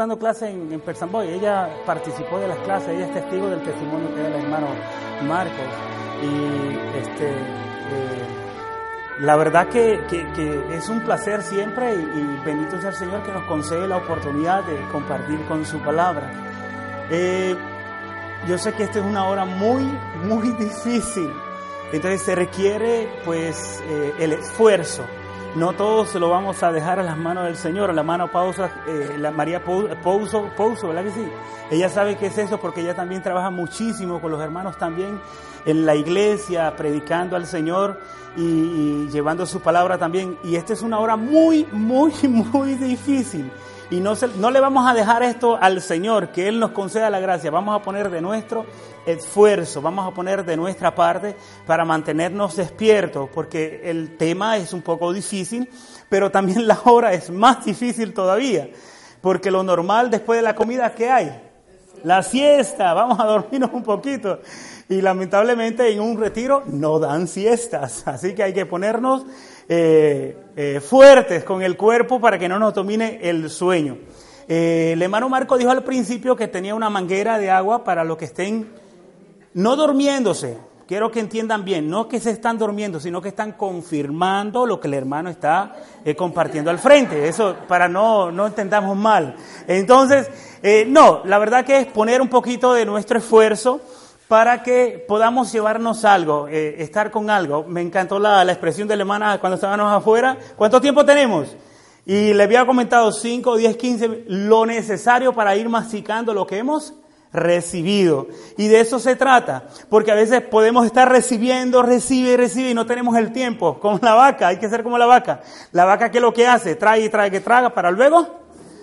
dando clases en, en Persamboy. Ella participó de las clases, ella es testigo del testimonio que da el hermano Marcos. Y este, eh, la verdad que, que, es un placer siempre y, bendito sea el Señor que nos concede la oportunidad de compartir con su palabra. Eh, yo sé que esta es una hora muy, muy difícil. Entonces se requiere pues eh, el esfuerzo no todos se lo vamos a dejar a las manos del Señor, a la mano pausa, eh, la María Pouso, Pouso, ¿verdad que sí? Ella sabe qué es eso porque ella también trabaja muchísimo con los hermanos también en la iglesia, predicando al Señor y, y llevando su palabra también. Y esta es una hora muy, muy, muy difícil. Y no, no le vamos a dejar esto al Señor, que Él nos conceda la gracia. Vamos a poner de nuestro esfuerzo, vamos a poner de nuestra parte para mantenernos despiertos, porque el tema es un poco difícil, pero también la hora es más difícil todavía, porque lo normal después de la comida, ¿qué hay? La siesta, vamos a dormirnos un poquito. Y lamentablemente en un retiro no dan siestas, así que hay que ponernos eh, eh, fuertes con el cuerpo para que no nos domine el sueño. Eh, el hermano Marco dijo al principio que tenía una manguera de agua para los que estén no durmiéndose. Quiero que entiendan bien, no que se están durmiendo, sino que están confirmando lo que el hermano está compartiendo al frente. Eso para no, no entendamos mal. Entonces, no, la verdad que es poner un poquito de nuestro esfuerzo para que podamos llevarnos algo, eh, estar con algo. Me encantó la, la, expresión de la hermana cuando estábamos afuera. ¿Cuánto tiempo tenemos? Y le había comentado 5, 10, 15, lo necesario para ir masticando lo que hemos recibido. Y de eso se trata, porque a veces podemos estar recibiendo, recibe recibe y no tenemos el tiempo, como la vaca, hay que ser como la vaca. La vaca que lo que hace, trae y trae que traga para luego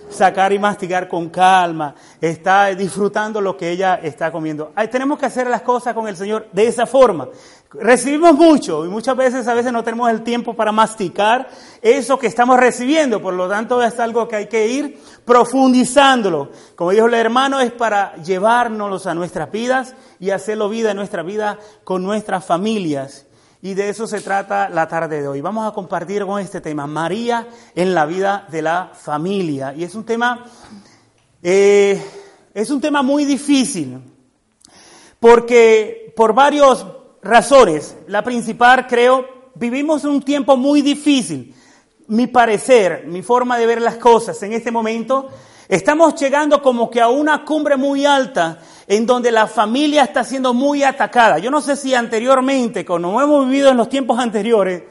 sacar y mastigar con calma, está disfrutando lo que ella está comiendo. tenemos que hacer las cosas con el Señor de esa forma. Recibimos mucho y muchas veces a veces no tenemos el tiempo para masticar eso que estamos recibiendo, por lo tanto es algo que hay que ir profundizándolo. Como dijo el hermano, es para llevárnoslos a nuestras vidas y hacerlo vida en nuestra vida con nuestras familias. Y de eso se trata la tarde de hoy. Vamos a compartir con este tema, María en la vida de la familia. Y es un tema, eh, es un tema muy difícil, porque por varias razones, la principal creo, vivimos un tiempo muy difícil. Mi parecer, mi forma de ver las cosas en este momento, estamos llegando como que a una cumbre muy alta en donde la familia está siendo muy atacada. Yo no sé si anteriormente, como hemos vivido en los tiempos anteriores,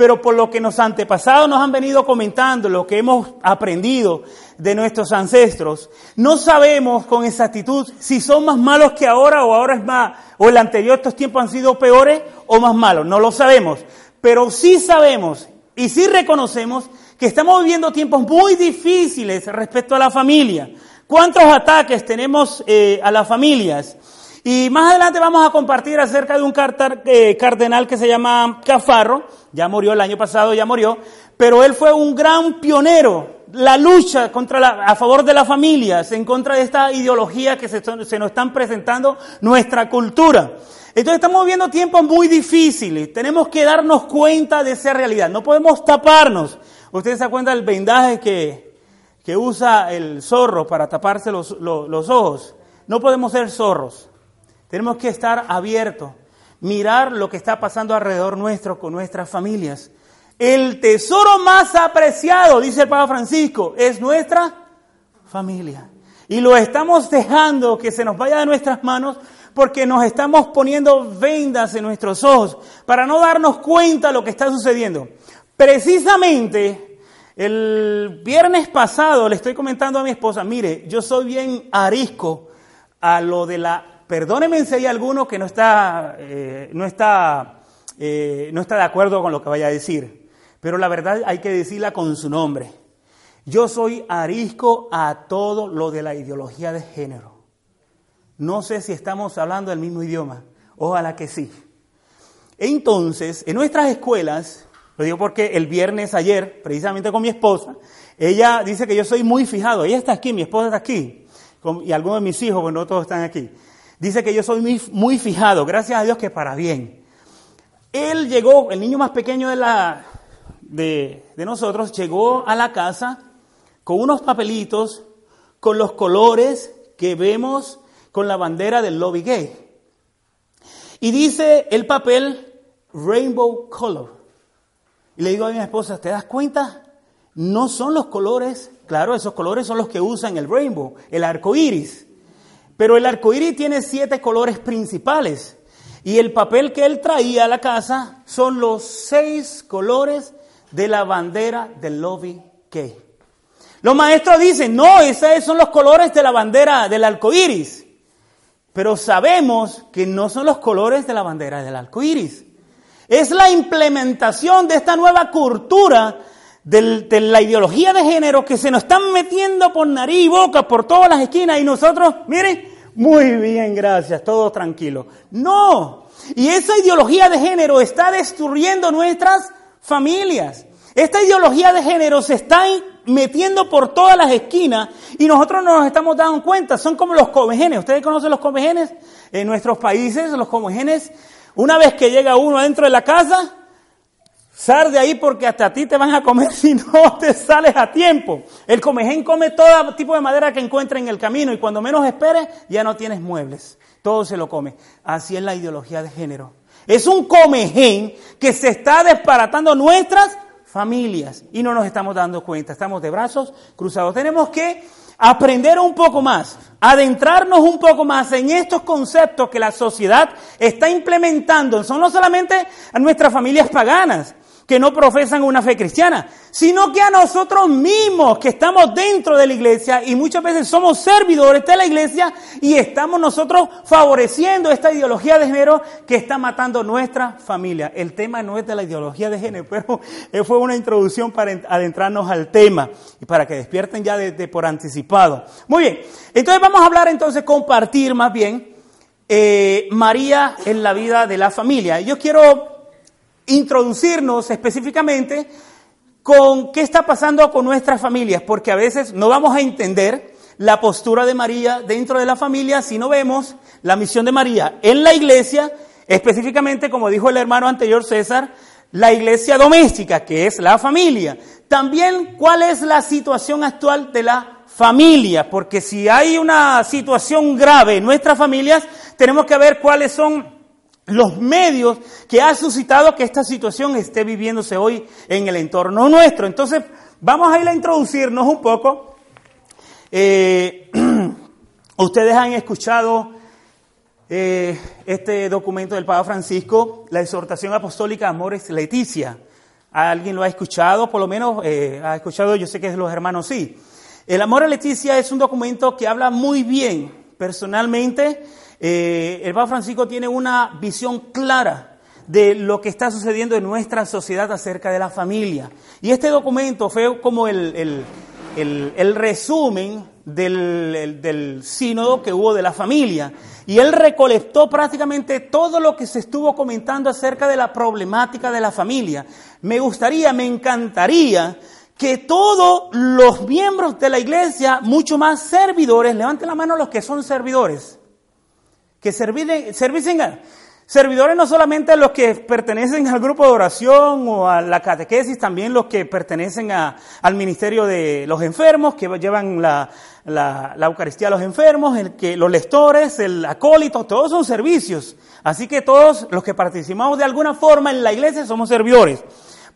pero por lo que los antepasados nos han venido comentando, lo que hemos aprendido de nuestros ancestros, no sabemos con exactitud si son más malos que ahora o ahora es más, o el anterior estos tiempos han sido peores o más malos, no lo sabemos, pero sí sabemos y sí reconocemos que estamos viviendo tiempos muy difíciles respecto a la familia. ¿Cuántos ataques tenemos eh, a las familias? Y más adelante vamos a compartir acerca de un eh, cardenal que se llama Cafarro, ya murió el año pasado, ya murió, pero él fue un gran pionero, la lucha contra a favor de las familias, en contra de esta ideología que se, se nos están presentando nuestra cultura. Entonces estamos viviendo tiempos muy difíciles, tenemos que darnos cuenta de esa realidad, no podemos taparnos. Ustedes se cuenta del vendaje que, que usa el zorro para taparse los, ojos. No podemos ser zorros. Tenemos que estar abiertos, mirar lo que está pasando alrededor nuestro con nuestras familias. El tesoro más apreciado, dice el Papa Francisco, es nuestra familia. Y lo estamos dejando que se nos vaya de nuestras manos porque nos estamos poniendo vendas en nuestros ojos para no darnos cuenta de lo que está sucediendo. Precisamente el viernes pasado le estoy comentando a mi esposa, mire, yo soy bien arisco a lo de la, perdóneme si hay alguno que no está, eh, no, está, eh, no está de acuerdo con lo que vaya a decir, pero la verdad hay que decirla con su nombre. Yo soy arisco a todo lo de la ideología de género. No sé si estamos hablando del mismo idioma, ojalá que sí. Entonces, en nuestras escuelas, lo digo porque el viernes ayer, precisamente con mi esposa, ella dice que yo soy muy fijado. Ella está aquí, mi esposa está aquí, y algunos de mis hijos, bueno, no todos están aquí. Dice que yo soy muy, fijado, gracias a Dios que para bien. Él llegó, el niño más pequeño de, la, de nosotros, llegó a la casa con unos papelitos, con los colores que vemos con la bandera del lobby gay. Y dice el papel rainbow color. Y le digo a mi esposa, ¿te das cuenta? No son los colores, claro, esos colores son los que usan el rainbow, el arco iris. Pero el arco iris tiene siete colores principales. Y el papel que él traía a la casa son los seis colores de la bandera del lobby gay. Los maestros dicen, no, esos son los colores de la bandera del arco iris. Pero sabemos que no son los colores de la bandera del arco iris. Es la implementación de esta nueva cultura de la ideología de género que se nos están metiendo por nariz y boca por todas las esquinas y nosotros, miren, muy bien, gracias, todo tranquilo. No, y esa ideología de género está destruyendo nuestras familias. Esta ideología de género se está metiendo por todas las esquinas y nosotros no nos estamos dando cuenta. Son como los comegenes. ¿Ustedes conocen los comegenes? En nuestros países, los comegenes, una vez que llega uno dentro de la casa, sal de ahí porque hasta a ti te van a comer si no te sales a tiempo. El comején come todo tipo de madera que encuentra en el camino y cuando menos esperes ya no tienes muebles. Todo se lo come. Así es la ideología de género. Es un comején que se está desparatando nuestras familias y no nos estamos dando cuenta, estamos de brazos cruzados. Tenemos que aprender un poco más, adentrarnos un poco más en estos conceptos que la sociedad está implementando. Son no solamente a nuestras familias paganas, que no profesan una fe cristiana, sino que a nosotros mismos que estamos dentro de la iglesia y muchas veces somos servidores de la iglesia y estamos nosotros favoreciendo esta ideología de género que está matando nuestra familia. El tema no es de la ideología de género, pero fue una introducción para adentrarnos al tema y para que despierten ya desde por anticipado. Muy bien, entonces vamos a hablar entonces, compartir más bien eh, María en la vida de la familia. Yo quiero introducirnos específicamente con qué está pasando con nuestras familias, porque a veces no vamos a entender la postura de María dentro de la familia si no vemos la misión de María en la iglesia, específicamente, como dijo el hermano anterior César, la iglesia doméstica, que es la familia. También cuál es la situación actual de la familia, porque si hay una situación grave en nuestras familias, tenemos que ver cuáles son los medios que ha suscitado que esta situación esté viviéndose hoy en el entorno nuestro. Entonces, vamos a ir a introducirnos un poco. Eh, ustedes han escuchado eh, este documento del Papa Francisco, la exhortación apostólica Amores Leticia. ¿Alguien lo ha escuchado? Por lo menos eh, ha escuchado, yo sé que es los hermanos sí. El Amor a Leticia es un documento que habla muy bien personalmente eh, el Papa Francisco tiene una visión clara de lo que está sucediendo en nuestra sociedad acerca de la familia. Y este documento fue como el, resumen del, del, sínodo que hubo de la familia. Y él recolectó prácticamente todo lo que se estuvo comentando acerca de la problemática de la familia. Me gustaría, me encantaría que todos los miembros de la iglesia, mucho más servidores, levanten la mano los que son servidores que servicen, servidores no solamente los que pertenecen al grupo de oración o a la catequesis, también los que pertenecen al ministerio de los enfermos, que llevan la, Eucaristía a los enfermos, los lectores, el acólito, todos son servicios. Así que todos los que participamos de alguna forma en la iglesia somos servidores.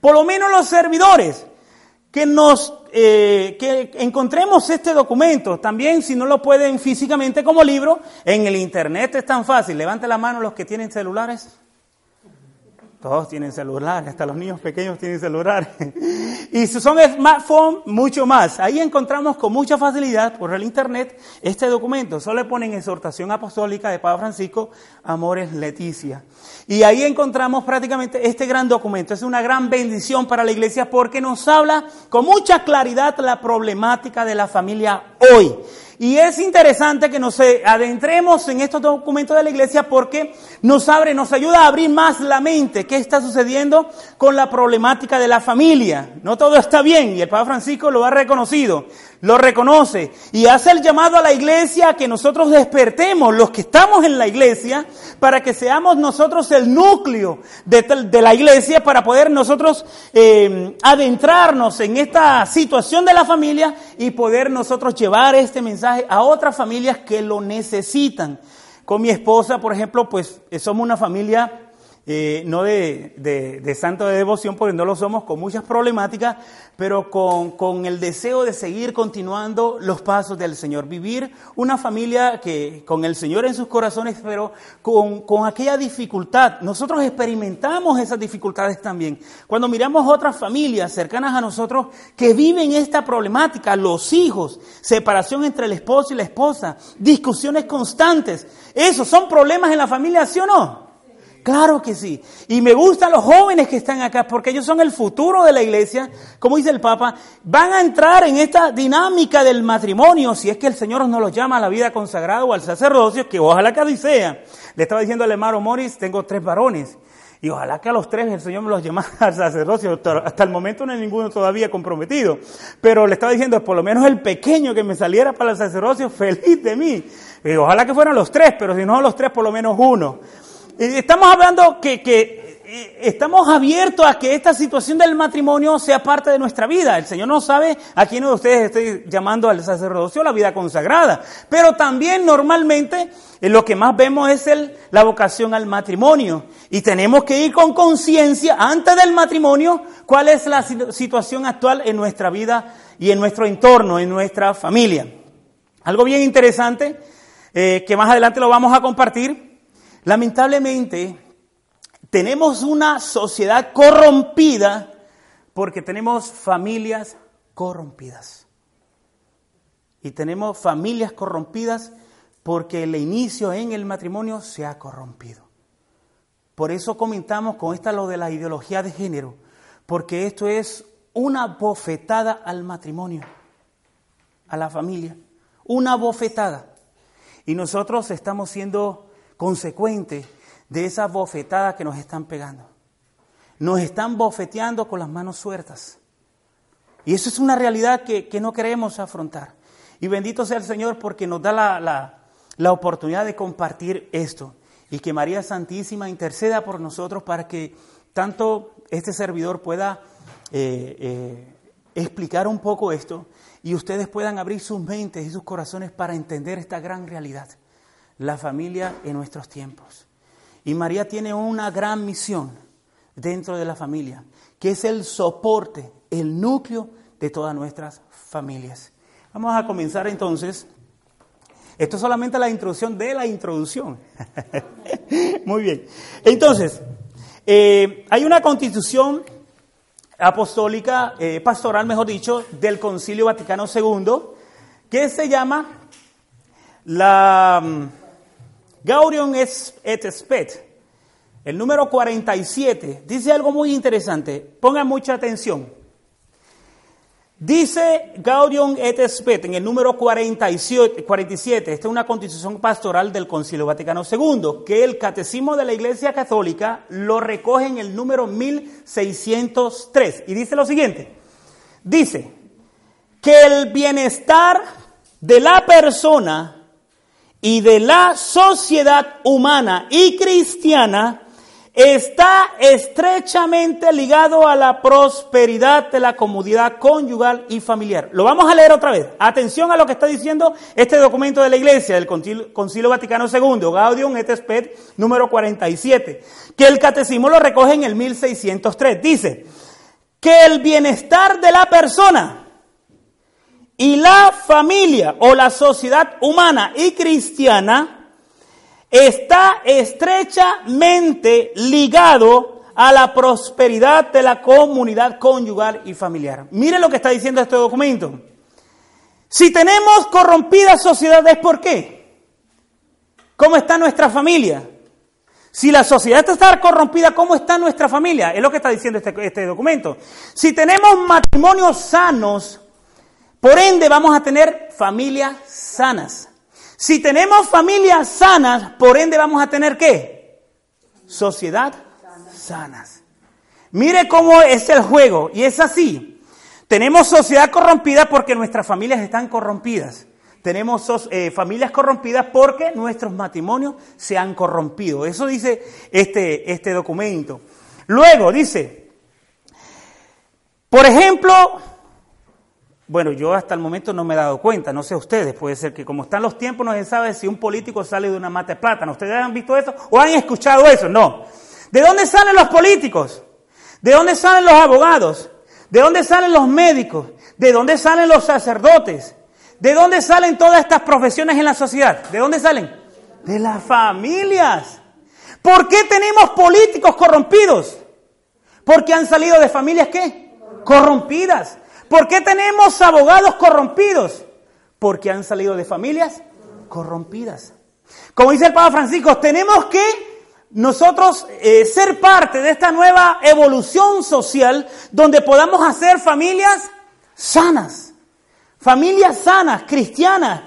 Por lo menos los servidores que nos eh, que encontremos este documento. También, si no lo pueden físicamente como libro, en el internet es tan fácil. Levante la mano los que tienen celulares. Todos tienen celular, hasta los niños pequeños tienen celular. y si son smartphones, mucho más. Ahí encontramos con mucha facilidad por el internet este documento. Solo le ponen exhortación apostólica de Papa Francisco, Amores Leticia. Y ahí encontramos prácticamente este gran documento. Es una gran bendición para la iglesia porque nos habla con mucha claridad la problemática de la familia hoy. Y es interesante que nos adentremos en estos documentos de la iglesia porque nos abre, nos ayuda a abrir más la mente. ¿Qué está sucediendo con la problemática de la familia? No todo está bien y el Papa Francisco lo ha reconocido. Lo reconoce y hace el llamado a la iglesia a que nosotros despertemos, los que estamos en la iglesia, para que seamos nosotros el núcleo de, la iglesia, para poder nosotros eh, adentrarnos en esta situación de la familia y poder nosotros llevar este mensaje a otras familias que lo necesitan. Con mi esposa, por ejemplo, pues somos una familia eh, no de, de, santo de devoción, porque no lo somos, con muchas problemáticas, pero con, con, el deseo de seguir continuando los pasos del Señor. Vivir una familia que con el Señor en sus corazones, pero con, con aquella dificultad. Nosotros experimentamos esas dificultades también. Cuando miramos otras familias cercanas a nosotros que viven esta problemática, los hijos, separación entre el esposo y la esposa, discusiones constantes, esos son problemas en la familia, ¿sí o no? Claro que sí. Y me gustan los jóvenes que están acá porque ellos son el futuro de la iglesia. Como dice el Papa, van a entrar en esta dinámica del matrimonio si es que el Señor nos los llama a la vida consagrada o al sacerdocio, que ojalá que así sea. Le estaba diciendo al hermano Morris, tengo tres varones. Y ojalá que a los tres el Señor me los llame al sacerdocio. Hasta el momento no hay ninguno todavía comprometido. Pero le estaba diciendo, por lo menos el pequeño que me saliera para el sacerdocio, feliz de mí. Y ojalá que fueran los tres, pero si no los tres, por lo menos uno. Estamos hablando que, que eh, estamos abiertos a que esta situación del matrimonio sea parte de nuestra vida. El Señor no sabe a quién de ustedes estoy llamando al sacerdocio, la vida consagrada. Pero también normalmente eh, lo que más vemos es la vocación al matrimonio. Y tenemos que ir con conciencia antes del matrimonio cuál es la situación actual en nuestra vida y en nuestro entorno, en nuestra familia. Algo bien interesante eh, que más adelante lo vamos a compartir Lamentablemente, tenemos una sociedad corrompida porque tenemos familias corrompidas. Y tenemos familias corrompidas porque el inicio en el matrimonio se ha corrompido. Por eso comentamos con esta lo de la ideología de género, porque esto es una bofetada al matrimonio, a la familia, una bofetada. Y nosotros estamos siendo consecuente de esa bofetada que nos están pegando. Nos están bofeteando con las manos sueltas. Y eso es una realidad que, no queremos afrontar. Y bendito sea el Señor porque nos da la, oportunidad de compartir esto. Y que María Santísima interceda por nosotros para que tanto este servidor pueda eh, eh, explicar un poco esto y ustedes puedan abrir sus mentes y sus corazones para entender esta gran realidad la familia en nuestros tiempos. Y María tiene una gran misión dentro de la familia, que es el soporte, el núcleo de todas nuestras familias. Vamos a comenzar entonces. Esto es solamente la introducción de la introducción. Muy bien. Entonces, eh, hay una constitución apostólica, eh, pastoral, mejor dicho, del Concilio Vaticano II, que se llama la mm, Gaudium et Spet, el número 47, dice algo muy interesante. Pongan mucha atención. Dice Gaudium et Spet en el número 47, 47, esta es una constitución pastoral del Concilio Vaticano II, que el Catecismo de la Iglesia Católica lo recoge en el número 1603. Y dice lo siguiente, dice que el bienestar de la persona y de la sociedad humana y cristiana está estrechamente ligado a la prosperidad de la comunidad conyugal y familiar. Lo vamos a leer otra vez. Atención a lo que está diciendo este documento de la Iglesia, del Concilio Vaticano II, Gaudium et Spes, número 47, que el catecismo lo recoge en el 1603. Dice que el bienestar de la persona y la familia o la sociedad humana y cristiana está estrechamente ligado a la prosperidad de la comunidad conyugal y familiar. Mire lo que está diciendo este documento. Si tenemos corrompidas sociedades, ¿por qué? ¿Cómo está nuestra familia? Si la sociedad está corrompida, ¿cómo está nuestra familia? Es lo que está diciendo este, este documento. Si tenemos matrimonios sanos, por ende, vamos a tener familias sanas. Si tenemos familias sanas, por ende vamos a tener qué? Sociedad sanas. Mire cómo es el juego. Y es así. Tenemos sociedad corrompida porque nuestras familias están corrompidas. Tenemos eh, familias corrompidas porque nuestros matrimonios se han corrompido. Eso dice este, este documento. Luego dice, por ejemplo, bueno, yo hasta el momento no me he dado cuenta, no sé ustedes, puede ser que como están los tiempos no se sabe si un político sale de una mata de plátano. ¿Ustedes han visto eso o han escuchado eso? No. ¿De dónde salen los políticos? ¿De dónde salen los abogados? ¿De dónde salen los médicos? ¿De dónde salen los sacerdotes? ¿De dónde salen todas estas profesiones en la sociedad? ¿De dónde salen? De las familias. ¿Por qué tenemos políticos corrompidos? Porque han salido de familias qué? Corrompidas. ¿Por qué tenemos abogados corrompidos? Porque han salido de familias corrompidas. Como dice el Papa Francisco, tenemos que nosotros eh, ser parte de esta nueva evolución social donde podamos hacer familias sanas, familias sanas, cristianas,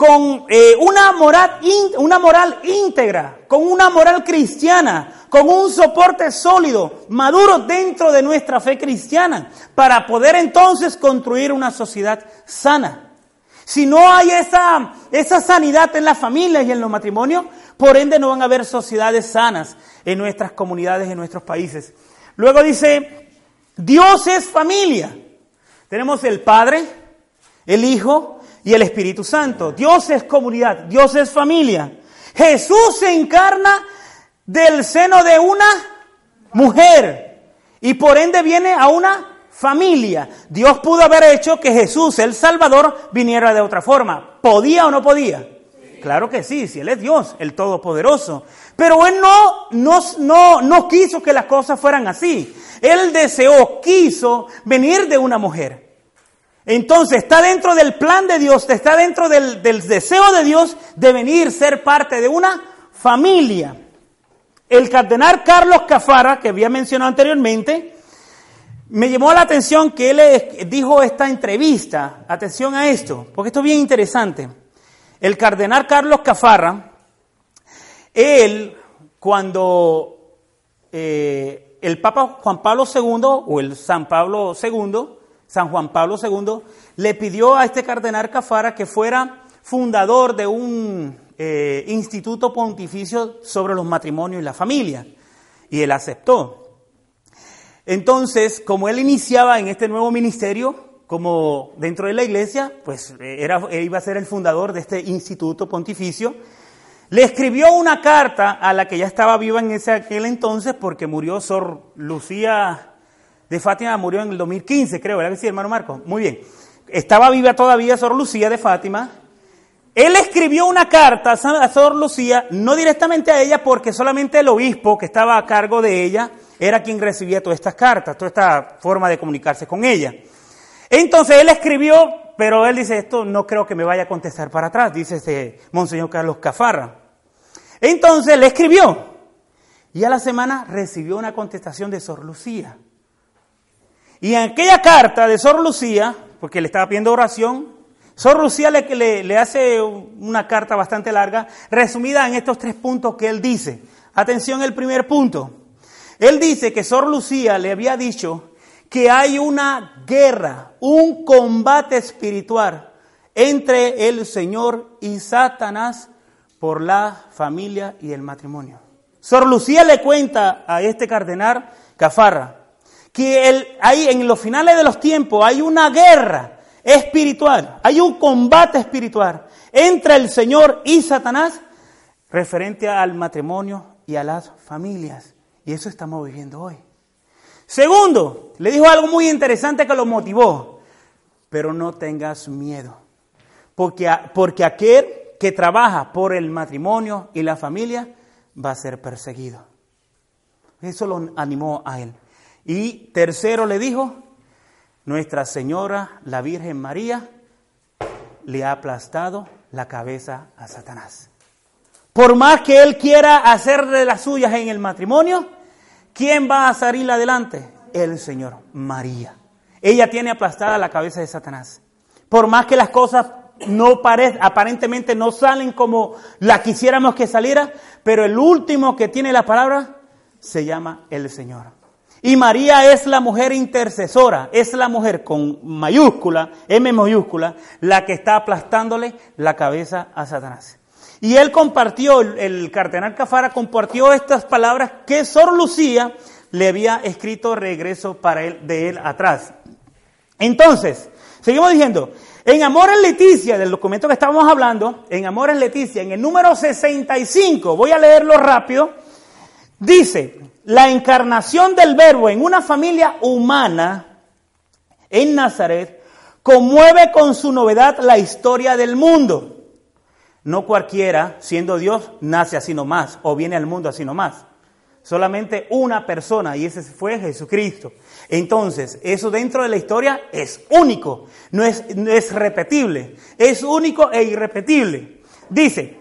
con eh, una, moral, una moral íntegra, con una moral cristiana, con un soporte sólido, maduro dentro de nuestra fe cristiana, para poder entonces construir una sociedad sana. Si no hay esa, esa sanidad en las familias y en los matrimonios, por ende no van a haber sociedades sanas en nuestras comunidades, en nuestros países. Luego dice, Dios es familia. Tenemos el Padre, el Hijo y el Espíritu Santo. Dios es comunidad, Dios es familia. Jesús se encarna del seno de una mujer y por ende viene a una familia. Dios pudo haber hecho que Jesús, el Salvador, viniera de otra forma. ¿Podía o no podía? Claro que sí, si Él es Dios, el Todopoderoso. Pero Él no, no, no, no quiso que las cosas fueran así. Él deseó, quiso venir de una mujer. Entonces está dentro del plan de Dios, está dentro del, deseo de Dios de venir, ser parte de una familia. El cardenal Carlos Cafara, que había mencionado anteriormente, me llamó la atención que él dijo esta entrevista, atención a esto, porque esto es bien interesante. El cardenal Carlos Cafara, él, cuando eh, el Papa Juan Pablo II, o el San Pablo II, San Juan Pablo II, le pidió a este cardenal Cafara que fuera fundador de un eh, instituto pontificio sobre los matrimonios y la familia. Y él aceptó. Entonces, como él iniciaba en este nuevo ministerio, como dentro de la iglesia, pues era, iba a ser el fundador de este instituto pontificio, le escribió una carta a la que ya estaba viva en ese aquel entonces, porque murió Sor Lucía de Fátima, murió en el 2015, creo, ¿verdad que sí, hermano Marco? Muy bien. Estaba viva todavía Sor Lucía de Fátima, él escribió una carta a Sor Lucía, no directamente a ella, porque solamente el obispo que estaba a cargo de ella era quien recibía todas estas cartas, toda esta forma de comunicarse con ella. Entonces él escribió, pero él dice, esto no creo que me vaya a contestar para atrás, dice este Monseñor Carlos Cafarra. Entonces le escribió, y a la semana recibió una contestación de Sor Lucía. Y en aquella carta de Sor Lucía, porque le estaba pidiendo oración, Sor Lucía le, le, hace una carta bastante larga, resumida en estos tres puntos que él dice. Atención el primer punto. Él dice que Sor Lucía le había dicho que hay una guerra, un combate espiritual entre el Señor y Satanás por la familia y el matrimonio. Sor Lucía le cuenta a este cardenal Cafarra que él, ahí en los finales de los tiempos hay una guerra espiritual, hay un combate espiritual entre el Señor y Satanás referente al matrimonio y a las familias. Y eso estamos viviendo hoy. Segundo, le dijo algo muy interesante que lo motivó, pero no tengas miedo, porque, porque aquel que trabaja por el matrimonio y la familia va a ser perseguido. Eso lo animó a él. Y tercero le dijo, nuestra Señora, la Virgen María, le ha aplastado la cabeza a Satanás. Por más que él quiera hacerle las suyas en el matrimonio, ¿quién va a salir adelante? El Señor, María. Ella tiene aplastada la cabeza de Satanás. Por más que las cosas no aparentemente no salen como la quisiéramos que saliera, pero el último que tiene la palabra se llama el Señor. Y María es la mujer intercesora, es la mujer con mayúscula, M mayúscula, la que está aplastándole la cabeza a Satanás. Y él compartió, el cardenal Cafara compartió estas palabras que Sor Lucía le había escrito regreso para él, de él atrás. Entonces, seguimos diciendo, en Amores Leticia, del documento que estábamos hablando, en Amores Leticia, en el número 65, voy a leerlo rápido, dice, la encarnación del verbo en una familia humana en Nazaret conmueve con su novedad la historia del mundo. No cualquiera, siendo Dios, nace así nomás o viene al mundo así nomás. Solamente una persona y ese fue Jesucristo. Entonces, eso dentro de la historia es único, no es, no es repetible, es único e irrepetible. Dice,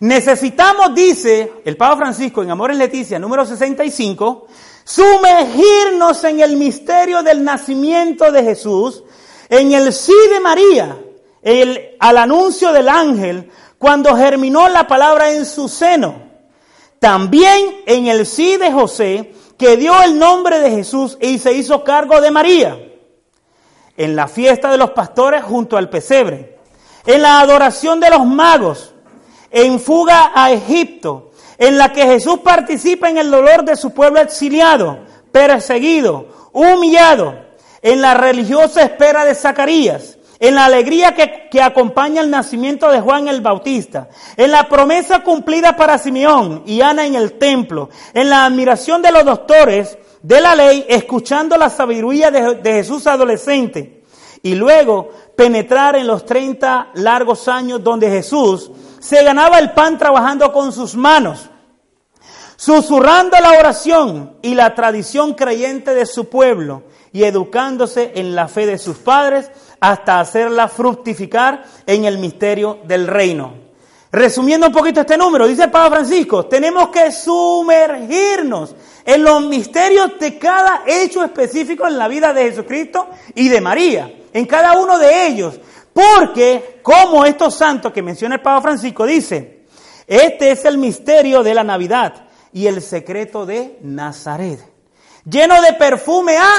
necesitamos, dice el Papa Francisco en Amores Leticia, número 65, sumergirnos en el misterio del nacimiento de Jesús, en el sí de María, el, al anuncio del ángel, cuando germinó la palabra en su seno también en el sí de José, que dio el nombre de Jesús y se hizo cargo de María. En la fiesta de los pastores junto al pesebre. En la adoración de los magos. En fuga a Egipto. En la que Jesús participa en el dolor de su pueblo exiliado, perseguido, humillado. En la religiosa espera de Zacarías en la alegría que, acompaña el nacimiento de Juan el Bautista, en la promesa cumplida para Simeón y Ana en el templo, en la admiración de los doctores de la ley, escuchando la sabiduría de, de Jesús adolescente, y luego penetrar en los 30 largos años donde Jesús se ganaba el pan trabajando con sus manos, susurrando la oración y la tradición creyente de su pueblo y educándose en la fe de sus padres, hasta hacerla fructificar en el misterio del reino. Resumiendo un poquito este número, dice el Papa Francisco, tenemos que sumergirnos en los misterios de cada hecho específico en la vida de Jesucristo y de María, en cada uno de ellos, porque como estos santos que menciona el Papa Francisco dice, este es el misterio de la Navidad y el secreto de Nazaret, lleno de perfume a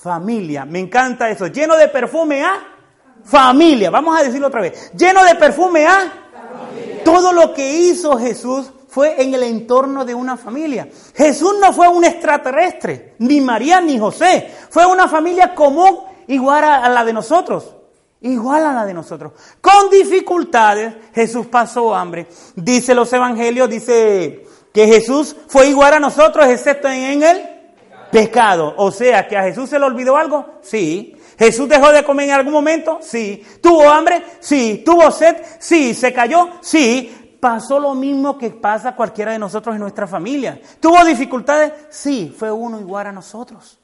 familia. Me encanta eso. Lleno de perfume a familia. Vamos a decirlo otra vez. Lleno de perfume a familia. Todo lo que hizo Jesús fue en el entorno de una familia. Jesús no fue un extraterrestre, ni María ni José. Fue una familia común, igual a, la de nosotros. Igual a la de nosotros. Con dificultades, Jesús pasó hambre. Dice los evangelios, dice que Jesús fue igual a nosotros, excepto en él pecado. O sea, que a Jesús se le olvidó algo, sí. Jesús dejó de comer en algún momento, sí. ¿Tuvo hambre? Sí. ¿Tuvo sed? Sí. ¿Se cayó? Sí. Pasó lo mismo que pasa cualquiera de nosotros en nuestra familia. ¿Tuvo dificultades? Sí. Fue uno igual a nosotros.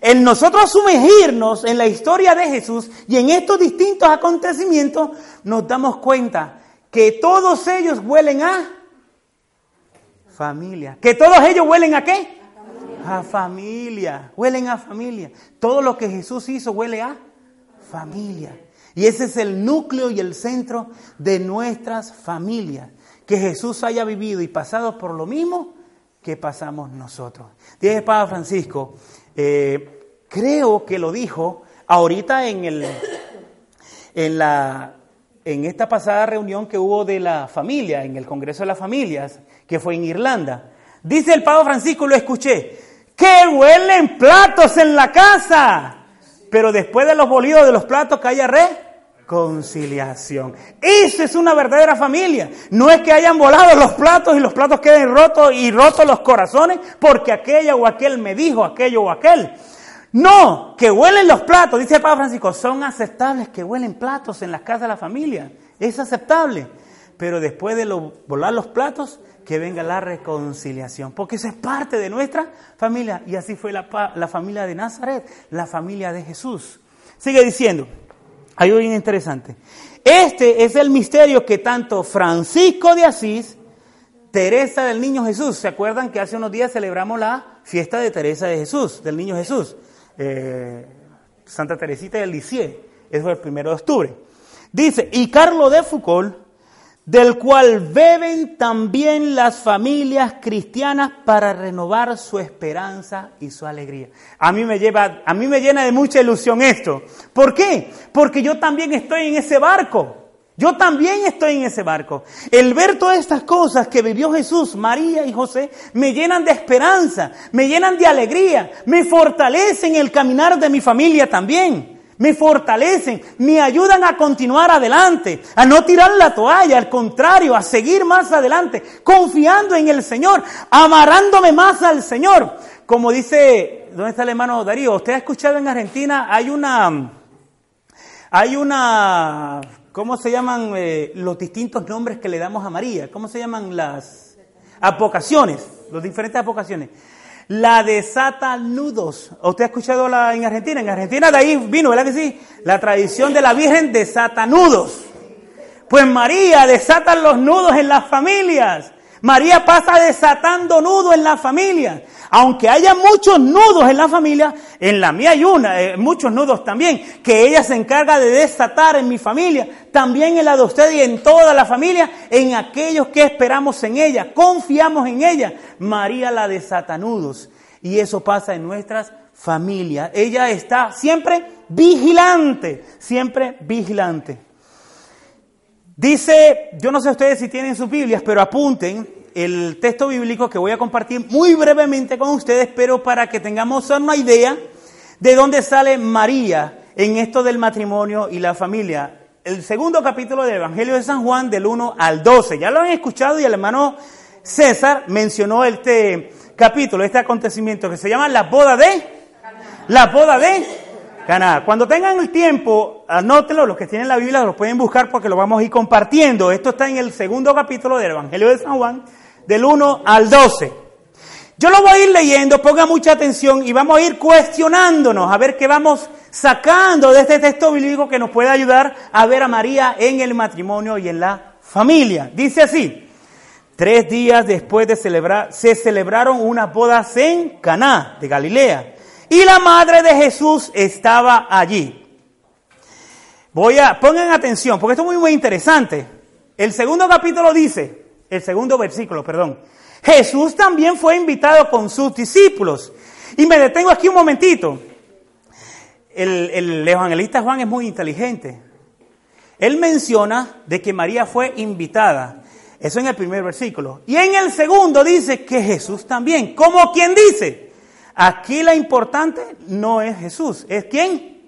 En nosotros sumergirnos en la historia de Jesús y en estos distintos acontecimientos, nos damos cuenta que todos ellos huelen a familia. Que todos ellos huelen a qué? A familia. Huelen a familia. Todo lo que Jesús hizo huele a familia. Y ese es el núcleo y el centro de nuestras familias. Que Jesús haya vivido y pasado por lo mismo que pasamos nosotros. Dice Papa Francisco, eh, creo que lo dijo ahorita en, el, en, la, en esta pasada reunión que hubo de la familia, en el Congreso de las Familias, que fue en Irlanda. Dice el Papa Francisco, lo escuché, que huelen platos en la casa. Pero después de los bolidos de los platos que haya reconciliación. Esa es una verdadera familia. No es que hayan volado los platos y los platos queden rotos y rotos los corazones porque aquella o aquel me dijo aquello o aquel. No, que huelen los platos, dice el Papa Francisco, son aceptables que huelen platos en las casas de la familia. Es aceptable. Pero después de volar los platos, que venga la reconciliación, porque eso es parte de nuestra familia. Y así fue la, la familia de Nazaret, la familia de Jesús. Sigue diciendo, algo bien interesante. Este es el misterio que tanto Francisco de Asís, Teresa del Niño Jesús, ¿se acuerdan que hace unos días celebramos la fiesta de Teresa de Jesús, del Niño Jesús? Eh, Santa Teresita del Lisieux, eso fue el primero de octubre. Dice, y Carlos de Foucault del cual beben también las familias cristianas para renovar su esperanza y su alegría. A mí me lleva, a mí me llena de mucha ilusión esto. ¿Por qué? Porque yo también estoy en ese barco. Yo también estoy en ese barco. El ver todas estas cosas que vivió Jesús, María y José, me llenan de esperanza, me llenan de alegría, me fortalecen el caminar de mi familia también me fortalecen, me ayudan a continuar adelante, a no tirar la toalla, al contrario, a seguir más adelante, confiando en el Señor, amarándome más al Señor. Como dice, ¿dónde está el hermano Darío? Usted ha escuchado en Argentina, hay una, hay una, ¿cómo se llaman eh, los distintos nombres que le damos a María? ¿Cómo se llaman las apocaciones? Los diferentes apocaciones la desata nudos. ¿Usted ha escuchado la en Argentina? En Argentina de ahí vino, ¿verdad que sí? La tradición de la Virgen desata nudos. Pues María desata los nudos en las familias. María pasa desatando nudos en la familia. Aunque haya muchos nudos en la familia, en la mía hay una, eh, muchos nudos también, que ella se encarga de desatar en mi familia, también en la de usted y en toda la familia, en aquellos que esperamos en ella, confiamos en ella. María la desata nudos. Y eso pasa en nuestras familias. Ella está siempre vigilante, siempre vigilante. Dice, yo no sé ustedes si tienen sus Biblias, pero apunten el texto bíblico que voy a compartir muy brevemente con ustedes, pero para que tengamos una idea de dónde sale María en esto del matrimonio y la familia. El segundo capítulo del Evangelio de San Juan, del 1 al 12. Ya lo han escuchado y el hermano César mencionó este capítulo, este acontecimiento que se llama la boda de... La boda de cuando tengan el tiempo, anótenlo, los que tienen la Biblia lo pueden buscar porque lo vamos a ir compartiendo. Esto está en el segundo capítulo del Evangelio de San Juan, del 1 al 12. Yo lo voy a ir leyendo, ponga mucha atención y vamos a ir cuestionándonos, a ver qué vamos sacando de este texto bíblico que nos puede ayudar a ver a María en el matrimonio y en la familia. Dice así, tres días después de celebrar, se celebraron unas bodas en Caná de Galilea y la madre de Jesús estaba allí. Voy a, pongan atención, porque esto es muy, muy interesante. El segundo capítulo dice, el segundo versículo, perdón. Jesús también fue invitado con sus discípulos. Y me detengo aquí un momentito. El, el evangelista Juan es muy inteligente. Él menciona de que María fue invitada. Eso en el primer versículo. Y en el segundo dice que Jesús también. ¿Cómo quien dice? Aquí la importante no es Jesús, ¿es quién?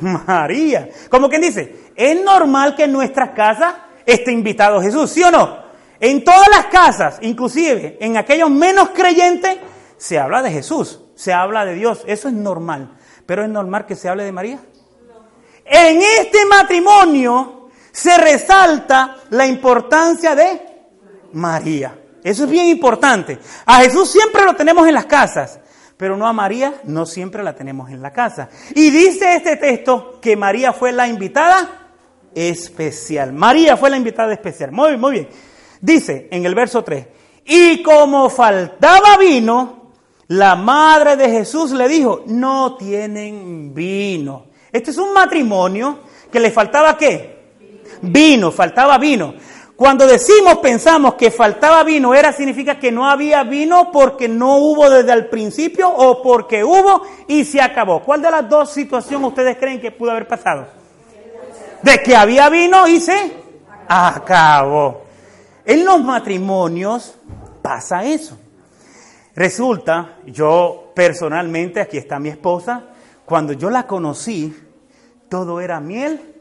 María. Como quien dice, es normal que en nuestras casas esté invitado Jesús, ¿sí o no? En todas las casas, inclusive en aquellos menos creyentes, se habla de Jesús, se habla de Dios, eso es normal. Pero es normal que se hable de María. En este matrimonio se resalta la importancia de María. Eso es bien importante. A Jesús siempre lo tenemos en las casas, pero no a María, no siempre la tenemos en la casa. Y dice este texto que María fue la invitada especial. María fue la invitada especial. Muy, muy bien. Dice en el verso 3, y como faltaba vino, la madre de Jesús le dijo, no tienen vino. Este es un matrimonio que le faltaba qué? Vino, faltaba vino. Cuando decimos, pensamos que faltaba vino, era significa que no había vino porque no hubo desde el principio o porque hubo y se acabó. ¿Cuál de las dos situaciones ustedes creen que pudo haber pasado? De que había vino y se acabó. En los matrimonios pasa eso. Resulta, yo personalmente, aquí está mi esposa, cuando yo la conocí, todo era miel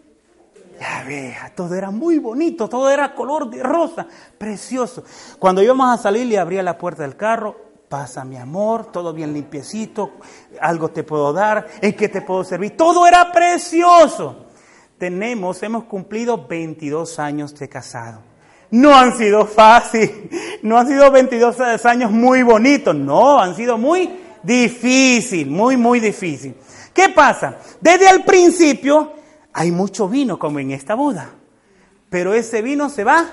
ya vea, todo era muy bonito, todo era color de rosa, precioso. Cuando íbamos a salir, le abría la puerta del carro, pasa mi amor, todo bien limpiecito, algo te puedo dar, en qué te puedo servir, todo era precioso. Tenemos, hemos cumplido 22 años de casado. No han sido fácil, no han sido 22 años muy bonitos, no, han sido muy difícil, muy, muy difícil. ¿Qué pasa? Desde el principio hay mucho vino como en esta boda, pero ese vino se va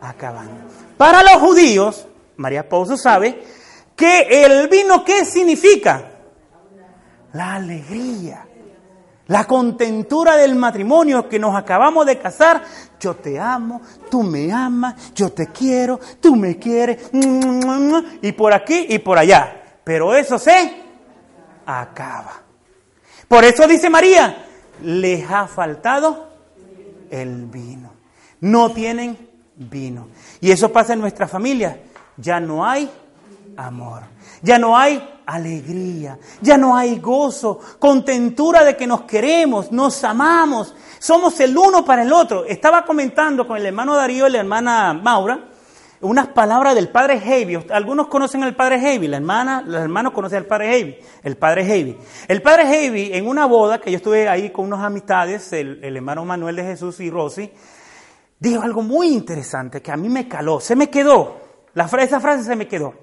acabando. Para los judíos, María Pouso sabe que el vino, ¿qué significa? La alegría. La contentura del matrimonio que nos acabamos de casar. Yo te amo, tú me amas, yo te quiero, tú me quieres. Y por aquí y por allá. Pero eso se acaba. Por eso dice María, les ha faltado el vino. No tienen vino. Y eso pasa en nuestra familia. Ya no hay amor. Ya no hay alegría, ya no hay gozo, contentura de que nos queremos, nos amamos, somos el uno para el otro. Estaba comentando con el hermano Darío y la hermana Maura unas palabras del padre Heavy. Algunos conocen al padre Heavy, la hermana, los hermanos conocen al padre Heavy, el padre Heavy. El padre Heavy en una boda que yo estuve ahí con unas amistades, el, hermano Manuel de Jesús y Rosy, dijo algo muy interesante que a mí me caló, se me quedó. La, esa frase se me quedó.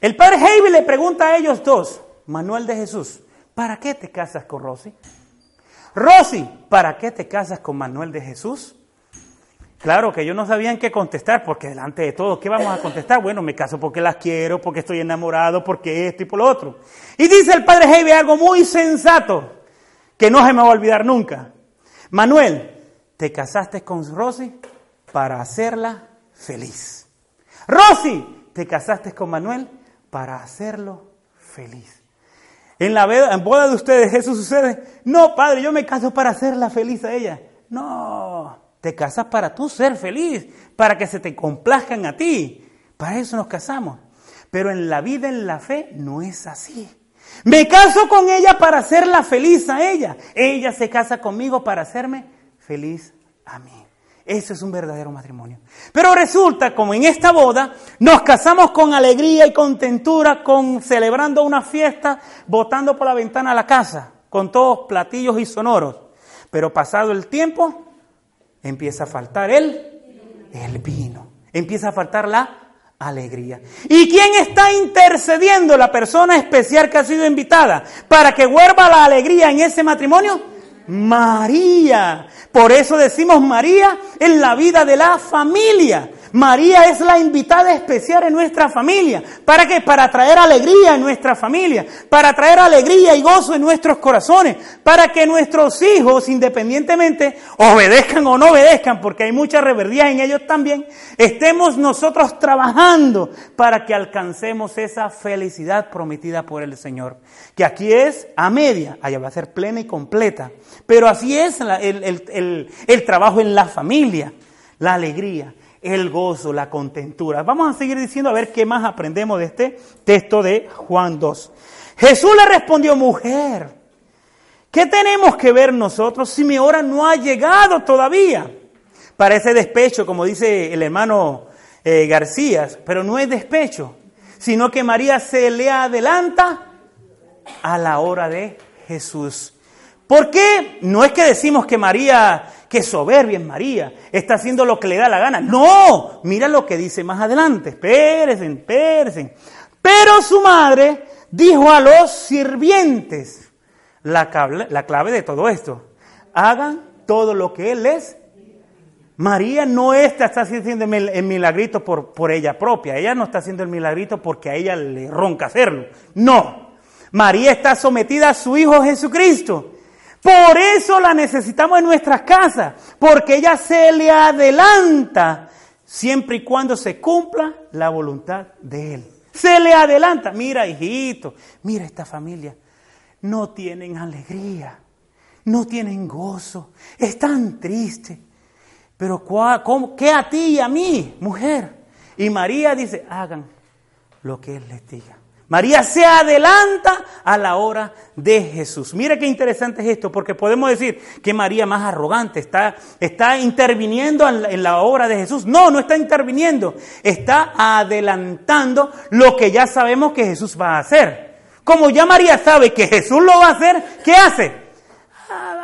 El padre Heavy le pregunta a ellos dos, Manuel de Jesús, ¿para qué te casas con Rosy? Rosy, ¿para qué te casas con Manuel de Jesús? Claro que ellos no sabían qué contestar, porque delante de todo, ¿qué vamos a contestar? Bueno, me caso porque las quiero, porque estoy enamorado, porque esto y por lo otro. Y dice el padre Heavy algo muy sensato, que no se me va a olvidar nunca. Manuel, te casaste con Rosy para hacerla feliz. Rosy, te casaste con Manuel para hacerlo feliz. En la boda de ustedes eso sucede. No, padre, yo me caso para hacerla feliz a ella. No, te casas para tú ser feliz, para que se te complazcan a ti. Para eso nos casamos. Pero en la vida, en la fe, no es así. Me caso con ella para hacerla feliz a ella. Ella se casa conmigo para hacerme feliz a mí. Eso es un verdadero matrimonio. Pero resulta, como en esta boda, nos casamos con alegría y contentura, con celebrando una fiesta, botando por la ventana la casa, con todos platillos y sonoros. Pero pasado el tiempo, empieza a faltar el, el vino. Empieza a faltar la alegría. ¿Y quién está intercediendo? La persona especial que ha sido invitada para que vuelva la alegría en ese matrimonio. María. Por eso decimos María en la vida de la familia. María es la invitada especial en nuestra familia. ¿Para qué? Para traer alegría en nuestra familia, para traer alegría y gozo en nuestros corazones, para que nuestros hijos, independientemente obedezcan o no obedezcan, porque hay mucha rebeldía en ellos también, estemos nosotros trabajando para que alcancemos esa felicidad prometida por el Señor. Que aquí es a media, allá va a ser plena y completa. Pero así es el, el trabajo en la familia, la alegría el gozo, la contentura. Vamos a seguir diciendo a ver qué más aprendemos de este texto de Juan 2. Jesús le respondió, mujer, ¿qué tenemos que ver nosotros si mi hora no ha llegado todavía? Parece despecho, como dice el hermano eh, García, pero no es despecho, sino que María se le adelanta a la hora de Jesús. ¿Por qué? No es que decimos que María qué soberbia es María, está haciendo lo que le da la gana. No, mira lo que dice más adelante, espérense, espérense. Pero su madre dijo a los sirvientes, la clave, la clave de todo esto, hagan todo lo que Él les María no está, está haciendo el milagrito por, por ella propia. Ella no está haciendo el milagrito porque a ella le ronca hacerlo. No. María está sometida a su Hijo Jesucristo. Por eso la necesitamos en nuestras casas, porque ella se le adelanta siempre y cuando se cumpla la voluntad de Él. Se le adelanta. Mira, hijito, mira esta familia. No tienen alegría, no tienen gozo, están tristes. Pero ¿qué a ti y a mí, mujer? Y María dice, hagan lo que Él les diga. María se adelanta a la hora de Jesús. Mire qué interesante es esto, porque podemos decir que María más arrogante está, está interviniendo en la, en la obra de Jesús. No, no está interviniendo, está adelantando lo que ya sabemos que Jesús va a hacer. Como ya María sabe que Jesús lo va a hacer, ¿qué hace?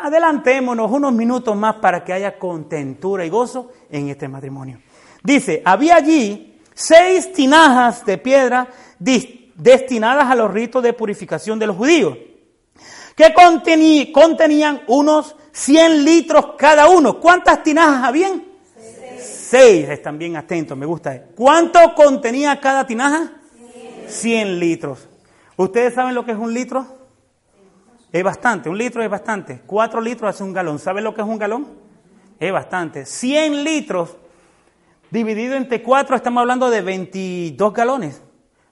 Adelantémonos unos minutos más para que haya contentura y gozo en este matrimonio. Dice, había allí seis tinajas de piedra distintas destinadas a los ritos de purificación de los judíos, que contenían unos 100 litros cada uno. ¿Cuántas tinajas habían? Seis. Están bien atentos, me gusta. ¿Cuánto contenía cada tinaja? 100 litros. ¿Ustedes saben lo que es un litro? es bastante, un litro es bastante. Cuatro litros hace un galón. ¿Sabe lo que es un galón? Es bastante. 100 litros dividido entre cuatro, estamos hablando de 22 galones.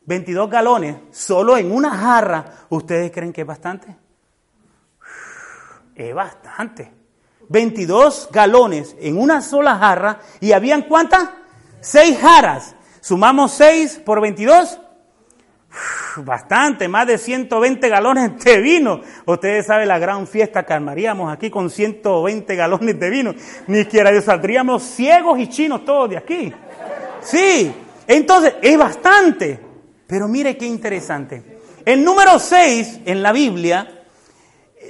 22 galones solo en una jarra. ¿Ustedes creen que es bastante? Es bastante. 22 galones en una sola jarra y habían cuántas? Seis jarras. Sumamos 6 por 22 bastante, más de 120 galones de vino. Ustedes saben la gran fiesta que armaríamos aquí con 120 galones de vino. Ni siquiera saldríamos ciegos y chinos todos de aquí. Sí, entonces es bastante. Pero mire qué interesante. El número 6 en la Biblia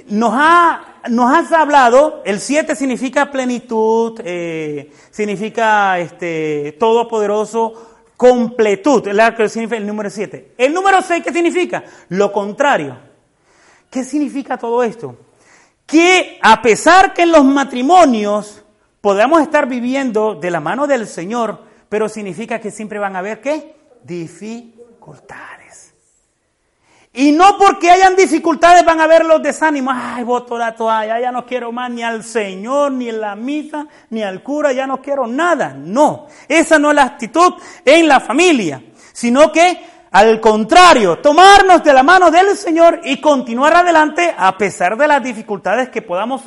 nos ha, nos hablado, el 7 significa plenitud, eh, significa este, todopoderoso, completud, el número 7. El número 6, ¿qué significa? Lo contrario. ¿Qué significa todo esto? Que a pesar que en los matrimonios podamos estar viviendo de la mano del Señor, pero significa que siempre van a haber qué? Dificultades. Y no porque hayan dificultades van a haber los desánimos. Ay, voto la toalla, ya no quiero más ni al Señor, ni la misa, ni al cura, ya no quiero nada. No, esa no es la actitud en la familia, sino que al contrario, tomarnos de la mano del Señor y continuar adelante a pesar de las dificultades que podamos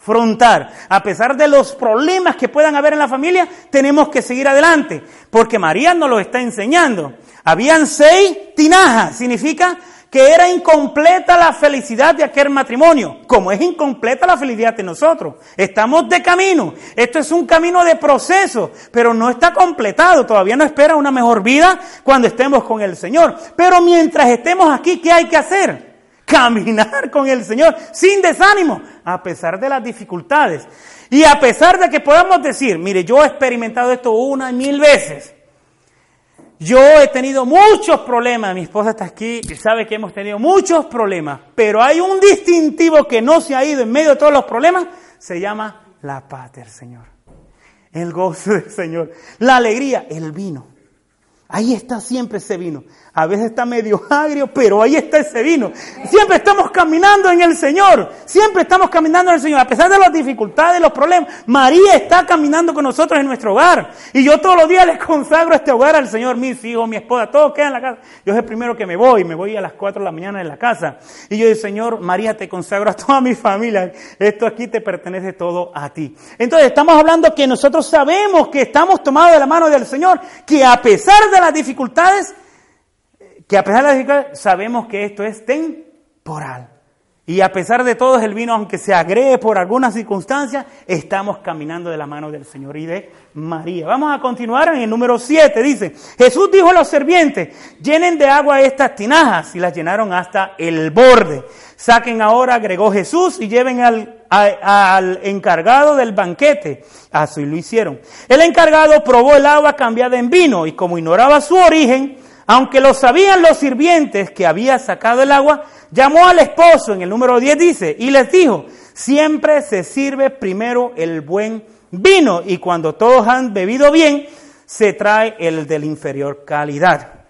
afrontar, a pesar de los problemas que puedan haber en la familia, tenemos que seguir adelante, porque María nos lo está enseñando. Habían seis tinajas, significa que era incompleta la felicidad de aquel matrimonio, como es incompleta la felicidad de nosotros. Estamos de camino, esto es un camino de proceso, pero no está completado, todavía no espera una mejor vida cuando estemos con el Señor. Pero mientras estemos aquí, ¿qué hay que hacer? Caminar con el Señor sin desánimo, a pesar de las dificultades. Y a pesar de que podamos decir, mire, yo he experimentado esto una y mil veces, yo he tenido muchos problemas, mi esposa está aquí y sabe que hemos tenido muchos problemas, pero hay un distintivo que no se ha ido en medio de todos los problemas, se llama la paz del Señor, el gozo del Señor, la alegría, el vino. Ahí está siempre ese vino. A veces está medio agrio, pero ahí está ese vino. Siempre estamos caminando en el Señor. Siempre estamos caminando en el Señor. A pesar de las dificultades, los problemas, María está caminando con nosotros en nuestro hogar. Y yo todos los días les consagro este hogar al Señor. Mis hijos, mi esposa, todos quedan en la casa. Yo soy el primero que me voy. Me voy a las 4 de la mañana en la casa. Y yo digo, Señor, María, te consagro a toda mi familia. Esto aquí te pertenece todo a ti. Entonces estamos hablando que nosotros sabemos que estamos tomados de la mano del Señor. Que a pesar de las dificultades, que a pesar de las dificultades, sabemos que esto es temporal. Y a pesar de todo el vino, aunque se agregue por algunas circunstancias, estamos caminando de la mano del Señor y de María. Vamos a continuar en el número 7. Dice, Jesús dijo a los servientes, llenen de agua estas tinajas y las llenaron hasta el borde. Saquen ahora, agregó Jesús, y lleven al, al encargado del banquete. Así lo hicieron. El encargado probó el agua cambiada en vino y como ignoraba su origen, aunque lo sabían los sirvientes que había sacado el agua, llamó al esposo, en el número 10 dice, y les dijo, siempre se sirve primero el buen vino y cuando todos han bebido bien, se trae el de la inferior calidad.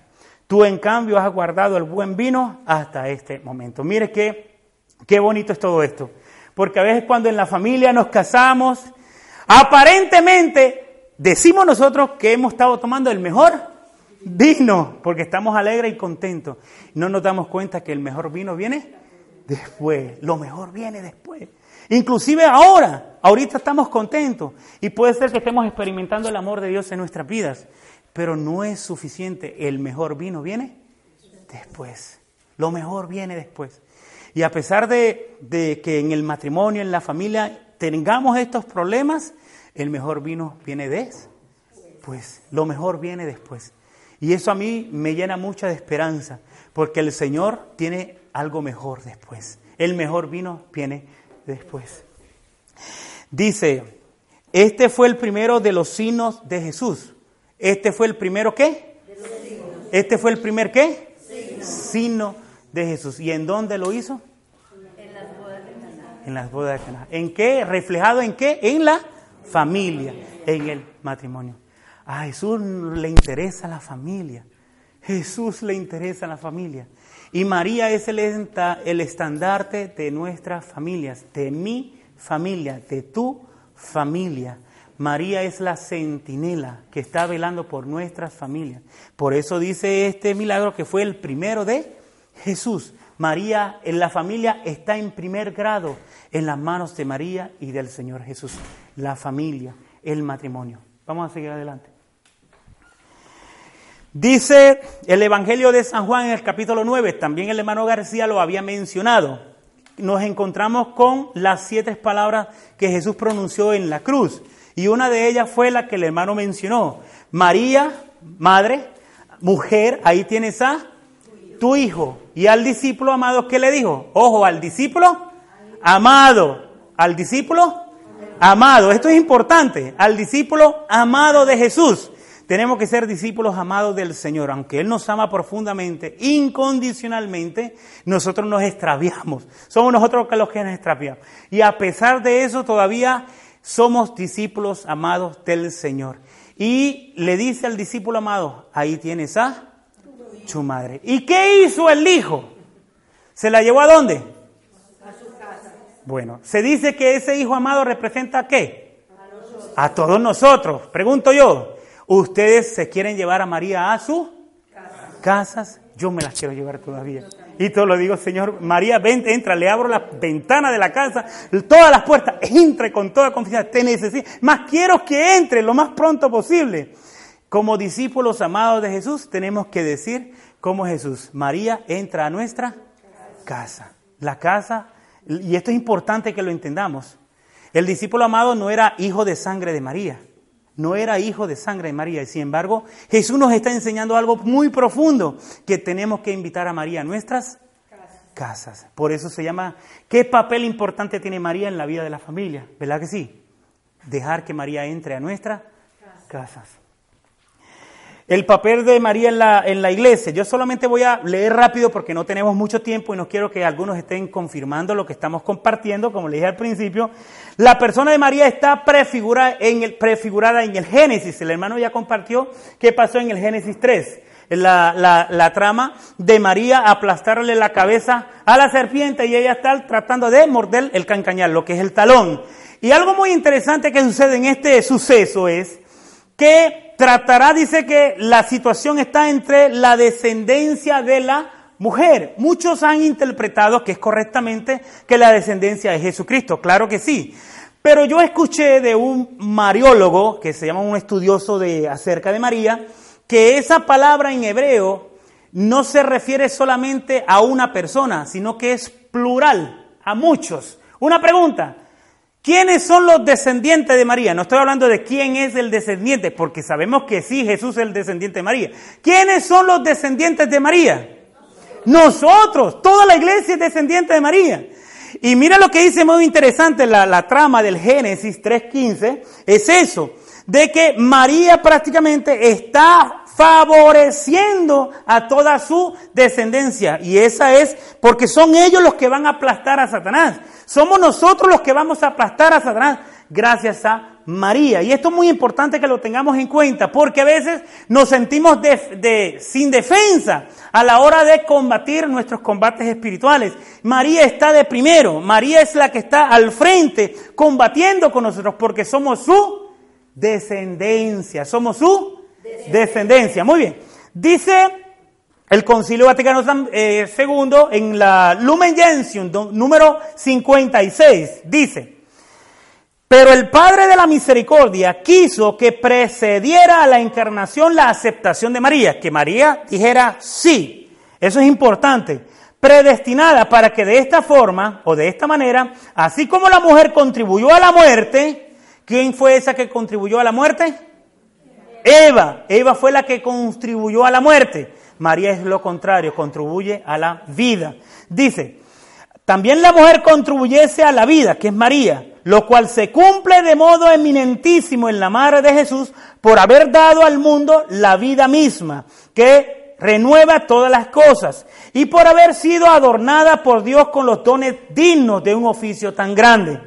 Tú en cambio has guardado el buen vino hasta este momento. Mire qué, qué bonito es todo esto. Porque a veces cuando en la familia nos casamos, aparentemente decimos nosotros que hemos estado tomando el mejor vino, porque estamos alegres y contentos. No nos damos cuenta que el mejor vino viene después, lo mejor viene después. Inclusive ahora, ahorita estamos contentos y puede ser que estemos experimentando el amor de Dios en nuestras vidas, pero no es suficiente. El mejor vino viene después. Lo mejor viene después. Y a pesar de, que en el matrimonio, en la familia, tengamos estos problemas, el mejor vino viene después. Lo mejor viene después. Y eso a mí me llena mucha de esperanza, porque el Señor tiene algo mejor después. El mejor vino viene después. Dice, este fue el primero de los signos de Jesús. Este fue el primero qué? Este fue el primer qué? Signo. de Jesús. ¿Y en dónde lo hizo? En las bodas de Caná. En las bodas de Caná. ¿En qué? ¿Reflejado en qué? En la familia, en el matrimonio. A Jesús le interesa la familia. Jesús le interesa la familia. Y María es el, el estandarte de nuestras familias, de mi familia, de tu familia. María es la centinela que está velando por nuestras familias. Por eso dice este milagro que fue el primero de Jesús. María en la familia está en primer grado en las manos de María y del Señor Jesús. La familia, el matrimonio. Vamos a seguir adelante. Dice el Evangelio de San Juan en el capítulo 9, también el hermano García lo había mencionado. Nos encontramos con las siete palabras que Jesús pronunció en la cruz. Y una de ellas fue la que el hermano mencionó. María, madre, mujer, ahí tienes a tu hijo. Y al discípulo amado, ¿qué le dijo? Ojo, al discípulo amado. Al discípulo amado. Esto es importante. Al discípulo amado de Jesús. Tenemos que ser discípulos amados del Señor. Aunque Él nos ama profundamente, incondicionalmente, nosotros nos extraviamos. Somos nosotros los que nos extraviamos. Y a pesar de eso, todavía somos discípulos amados del Señor. Y le dice al discípulo amado, ahí tienes a su madre. ¿Y qué hizo el hijo? ¿Se la llevó a dónde? A su casa. Bueno, se dice que ese hijo amado representa a qué? A, a todos nosotros. Pregunto yo, ¿ustedes se quieren llevar a María a sus casas? Yo me las quiero llevar todavía. Y todo lo digo, Señor, María, ven, entra, le abro la ventana de la casa, todas las puertas, entre con toda confianza, te necesito. Más quiero que entre lo más pronto posible. Como discípulos amados de Jesús, tenemos que decir como Jesús, María entra a nuestra casa. La casa, y esto es importante que lo entendamos. El discípulo amado no era hijo de sangre de María no era hijo de sangre de María. Y sin embargo, Jesús nos está enseñando algo muy profundo, que tenemos que invitar a María a nuestras casas. Por eso se llama, ¿qué papel importante tiene María en la vida de la familia? ¿Verdad que sí? Dejar que María entre a nuestras casas el papel de María en la, en la iglesia. Yo solamente voy a leer rápido porque no tenemos mucho tiempo y no quiero que algunos estén confirmando lo que estamos compartiendo, como le dije al principio. La persona de María está prefigurada en el, prefigurada en el Génesis. El hermano ya compartió qué pasó en el Génesis 3. La, la, la, trama de María aplastarle la cabeza a la serpiente y ella está tratando de morder el cancañal, lo que es el talón. Y algo muy interesante que sucede en este suceso es que tratará, dice que la situación está entre la descendencia de la mujer. Muchos han interpretado que es correctamente que la descendencia de Jesucristo, claro que sí. Pero yo escuché de un mariólogo, que se llama un estudioso de acerca de María, que esa palabra en hebreo no se refiere solamente a una persona, sino que es plural, a muchos. Una pregunta, ¿Quiénes son los descendientes de María? No estoy hablando de quién es el descendiente, porque sabemos que sí, Jesús es el descendiente de María. ¿Quiénes son los descendientes de María? Nosotros, toda la iglesia es descendiente de María. Y mira lo que dice muy interesante la, la trama del Génesis 3.15, es eso, de que María prácticamente está favoreciendo a toda su descendencia. Y esa es porque son ellos los que van a aplastar a Satanás. Somos nosotros los que vamos a aplastar a Satanás gracias a María. Y esto es muy importante que lo tengamos en cuenta, porque a veces nos sentimos de, sin defensa a la hora de combatir nuestros combates espirituales. María está de primero, María es la que está al frente combatiendo con nosotros, porque somos su descendencia, somos su descendencia. Muy bien. Dice el Concilio Vaticano II eh, en la Lumen Gentium número 56 dice, pero el Padre de la Misericordia quiso que precediera a la encarnación la aceptación de María, que María dijera sí. Eso es importante. Predestinada para que de esta forma o de esta manera, así como la mujer contribuyó a la muerte, ¿quién fue esa que contribuyó a la muerte? Eva. Eva fue la que contribuyó a la muerte. María es lo contrario, contribuye a la vida. Dice, también la mujer contribuyese a la vida, que es María, lo cual se cumple de modo eminentísimo en la madre de Jesús por haber dado al mundo la vida misma, que renueva todas las cosas, y por haber sido adornada por Dios con los dones dignos de un oficio tan grande.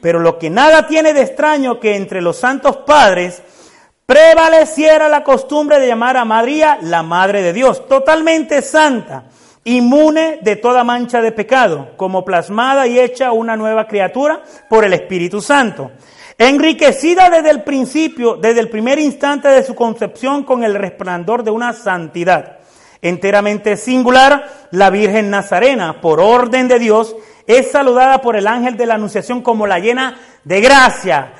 Pero lo que nada tiene de extraño que entre los santos padres, prevaleciera la costumbre de llamar a María la Madre de Dios, totalmente santa, inmune de toda mancha de pecado, como plasmada y hecha una nueva criatura por el Espíritu Santo, enriquecida desde el principio, desde el primer instante de su concepción con el resplandor de una santidad. Enteramente singular, la Virgen Nazarena, por orden de Dios, es saludada por el ángel de la Anunciación como la llena de gracia.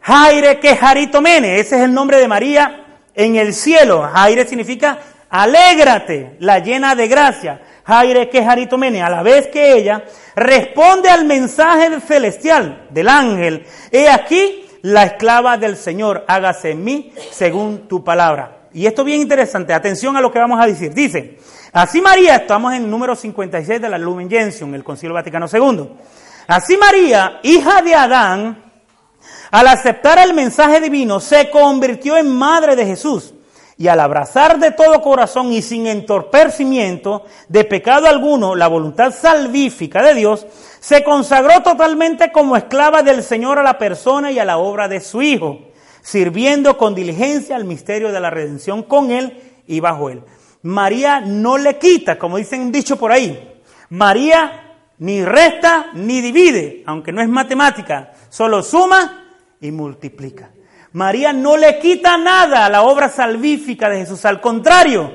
Jaire Quejaritomene, ese es el nombre de María en el cielo. Jaire significa alégrate, la llena de gracia. Jaire Quejaritomene, a la vez que ella responde al mensaje celestial del ángel. He aquí la esclava del Señor, hágase en mí según tu palabra. Y esto es bien interesante, atención a lo que vamos a decir. Dice, así María, estamos en el número 56 de la Lumen Gentium, el Concilio Vaticano II. Así María, hija de Adán, al aceptar el mensaje divino, se convirtió en madre de Jesús. Y al abrazar de todo corazón y sin entorpecimiento de pecado alguno la voluntad salvífica de Dios, se consagró totalmente como esclava del Señor a la persona y a la obra de su Hijo sirviendo con diligencia al misterio de la redención con él y bajo él. María no le quita, como dicen dicho por ahí. María ni resta ni divide, aunque no es matemática, solo suma y multiplica. María no le quita nada a la obra salvífica de Jesús, al contrario,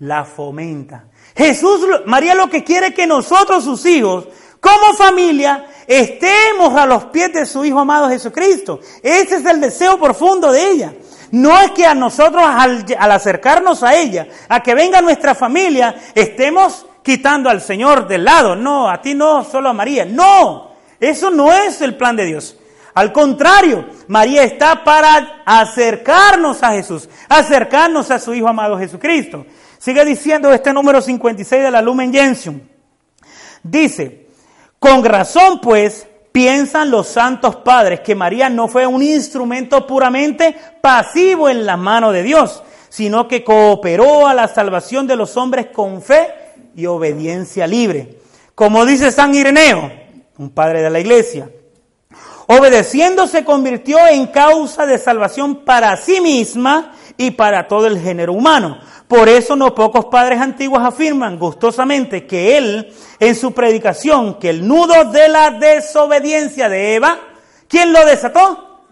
la fomenta. Jesús, María lo que quiere es que nosotros, sus hijos, como familia, estemos a los pies de su Hijo amado Jesucristo. Ese es el deseo profundo de ella. No es que a nosotros al, acercarnos a ella, a que venga nuestra familia, estemos quitando al Señor del lado. No, a ti no, solo a María. No, eso no es el plan de Dios. Al contrario, María está para acercarnos a Jesús, acercarnos a su Hijo amado Jesucristo. Sigue diciendo este número 56 de la Lumen Gentium. Dice, con razón, pues, piensan los santos padres que María no fue un instrumento puramente pasivo en la mano de Dios, sino que cooperó a la salvación de los hombres con fe y obediencia libre. Como dice San Ireneo, un padre de la iglesia, obedeciendo se convirtió en causa de salvación para sí misma y para todo el género humano. Por eso no pocos padres antiguos afirman gustosamente que él, en su predicación, que el nudo de la desobediencia de Eva, ¿quién lo desató?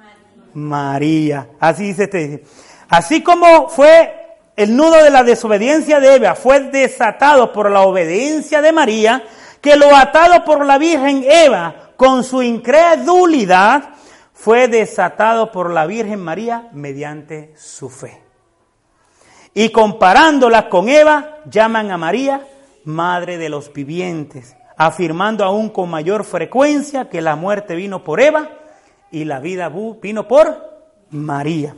María. Así dice este. Así como fue el nudo de la desobediencia de Eva, fue desatado por la obediencia de María, que lo atado por la Virgen Eva con su incredulidad, fue desatado por la Virgen María mediante su fe. Y comparándola con Eva, llaman a María Madre de los Vivientes, afirmando aún con mayor frecuencia que la muerte vino por Eva y la vida vino por María.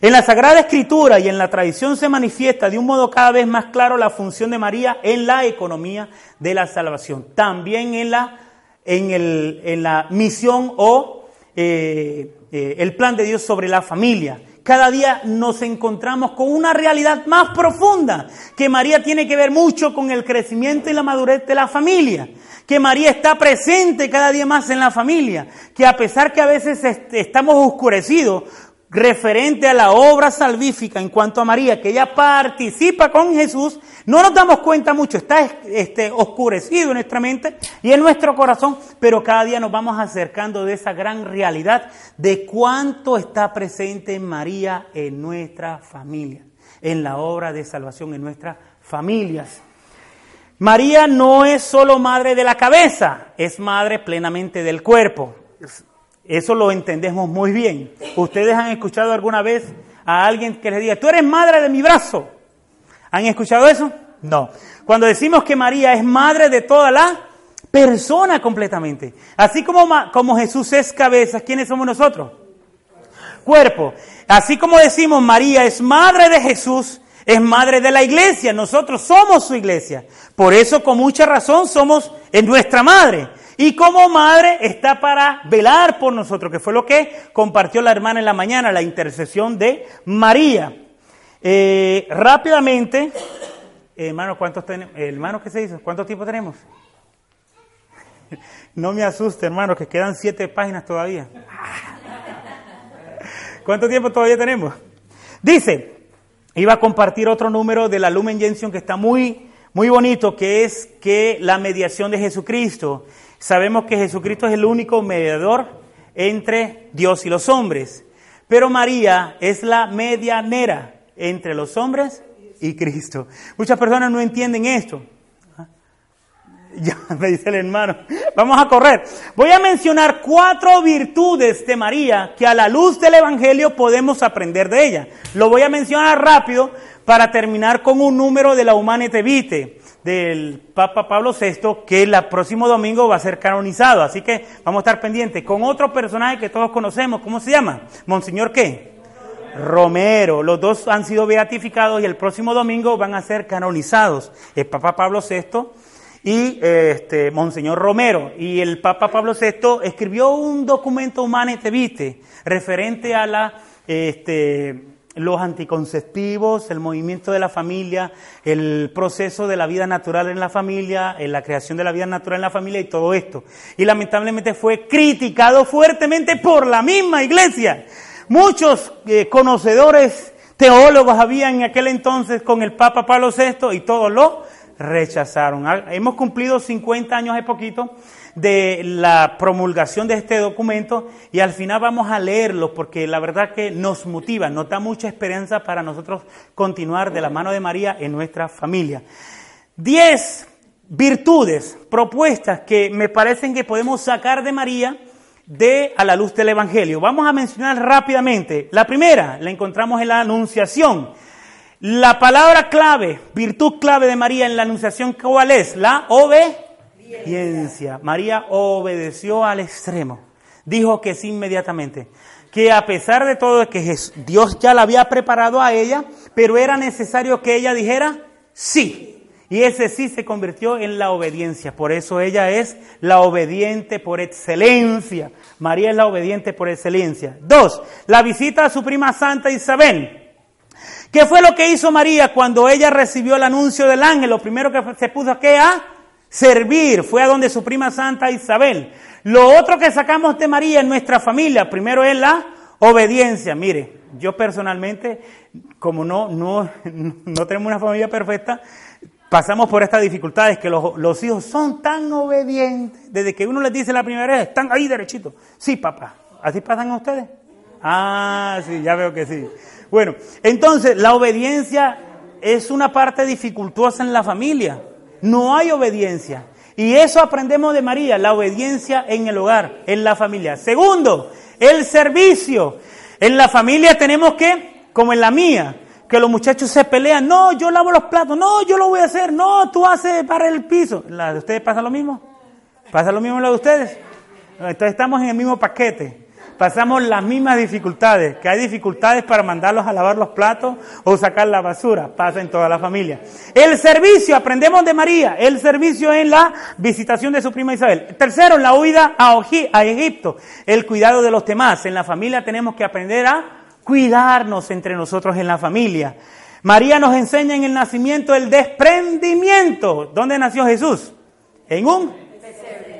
En la Sagrada Escritura y en la tradición se manifiesta de un modo cada vez más claro la función de María en la economía de la salvación, también en la, en el, en la misión o eh, eh, el plan de Dios sobre la familia. Cada día nos encontramos con una realidad más profunda, que María tiene que ver mucho con el crecimiento y la madurez de la familia, que María está presente cada día más en la familia, que a pesar que a veces estamos oscurecidos referente a la obra salvífica en cuanto a María, que ella participa con Jesús, no nos damos cuenta mucho, está este, oscurecido en nuestra mente y en nuestro corazón, pero cada día nos vamos acercando de esa gran realidad de cuánto está presente María en nuestra familia, en la obra de salvación en nuestras familias. María no es solo madre de la cabeza, es madre plenamente del cuerpo. Eso lo entendemos muy bien. ¿Ustedes han escuchado alguna vez a alguien que les diga, tú eres madre de mi brazo? ¿Han escuchado eso? No. Cuando decimos que María es madre de toda la persona completamente, así como, como Jesús es cabeza, ¿quiénes somos nosotros? Cuerpo. Así como decimos María es madre de Jesús, es madre de la iglesia, nosotros somos su iglesia. Por eso con mucha razón somos en nuestra madre. Y como madre está para velar por nosotros, que fue lo que compartió la hermana en la mañana, la intercesión de María. Eh, rápidamente, hermano, ¿cuántos tenemos? Hermano, ¿qué se dice? ¿Cuánto tiempo tenemos? No me asuste, hermano, que quedan siete páginas todavía. ¿Cuánto tiempo todavía tenemos? Dice, iba a compartir otro número de la Lumen Gentium que está muy, muy bonito, que es que la mediación de Jesucristo. Sabemos que Jesucristo es el único mediador entre Dios y los hombres. Pero María es la medianera entre los hombres y Cristo. Muchas personas no entienden esto. Ya me dice el hermano, vamos a correr. Voy a mencionar cuatro virtudes de María que a la luz del Evangelio podemos aprender de ella. Lo voy a mencionar rápido para terminar con un número de la Humanete Vitae del Papa Pablo VI que el próximo domingo va a ser canonizado. Así que vamos a estar pendientes con otro personaje que todos conocemos. ¿Cómo se llama? Monseñor qué? Romero. Los dos han sido beatificados y el próximo domingo van a ser canonizados. El Papa Pablo VI y este, Monseñor Romero. Y el Papa Pablo VI escribió un documento Humanete Vitae referente a la, este, los anticonceptivos, el movimiento de la familia, el proceso de la vida natural en la familia, en la creación de la vida natural en la familia y todo esto. Y lamentablemente fue criticado fuertemente por la misma iglesia. Muchos eh, conocedores teólogos había en aquel entonces con el Papa Pablo VI y todos lo rechazaron. Hemos cumplido 50 años de poquito de la promulgación de este documento y al final vamos a leerlo porque la verdad que nos motiva, nos da mucha esperanza para nosotros continuar de la mano de María en nuestra familia. Diez virtudes, propuestas que me parecen que podemos sacar de María de a la luz del Evangelio. Vamos a mencionar rápidamente. La primera la encontramos en la Anunciación. La palabra clave, virtud clave de María en la Anunciación, ¿cuál es? La obediencia. María obedeció al extremo. Dijo que sí inmediatamente. Que a pesar de todo, que Dios ya la había preparado a ella, pero era necesario que ella dijera sí. Y ese sí se convirtió en la obediencia. Por eso ella es la obediente por excelencia. María es la obediente por excelencia. Dos, la visita a su prima Santa Isabel. ¿Qué fue lo que hizo María cuando ella recibió el anuncio del ángel? Lo primero que se puso a qué? A servir. Fue a donde su prima Santa Isabel. Lo otro que sacamos de María en nuestra familia, primero es la obediencia. Mire, yo personalmente, como no, no, no tenemos una familia perfecta, pasamos por estas dificultades, que los, hijos son tan obedientes, desde que uno les dice la primera vez, están ahí derechitos. Sí, papá. ¿Así pasan ustedes? Ah, sí, ya veo que sí. Bueno, entonces la obediencia es una parte dificultosa en la familia. No hay obediencia. Y eso aprendemos de María, la obediencia en el hogar, en la familia. Segundo, el servicio. En la familia tenemos que, como en la mía, que los muchachos se pelean, no, yo lavo los platos, no, yo lo voy a hacer, no, tú haces para el piso. ¿La de ustedes pasa lo mismo? ¿Pasa lo mismo en la de ustedes? Entonces estamos en el mismo paquete. Pasamos las mismas dificultades, que hay dificultades para mandarlos a lavar los platos o sacar la basura, pasa en toda la familia. El servicio, aprendemos de María, el servicio en la visitación de su prima Isabel. Tercero, la huida a, a Egipto, el cuidado de los demás. En la familia tenemos que aprender a cuidarnos entre nosotros en la familia. María nos enseña en el nacimiento el desprendimiento. ¿Dónde nació Jesús? En un.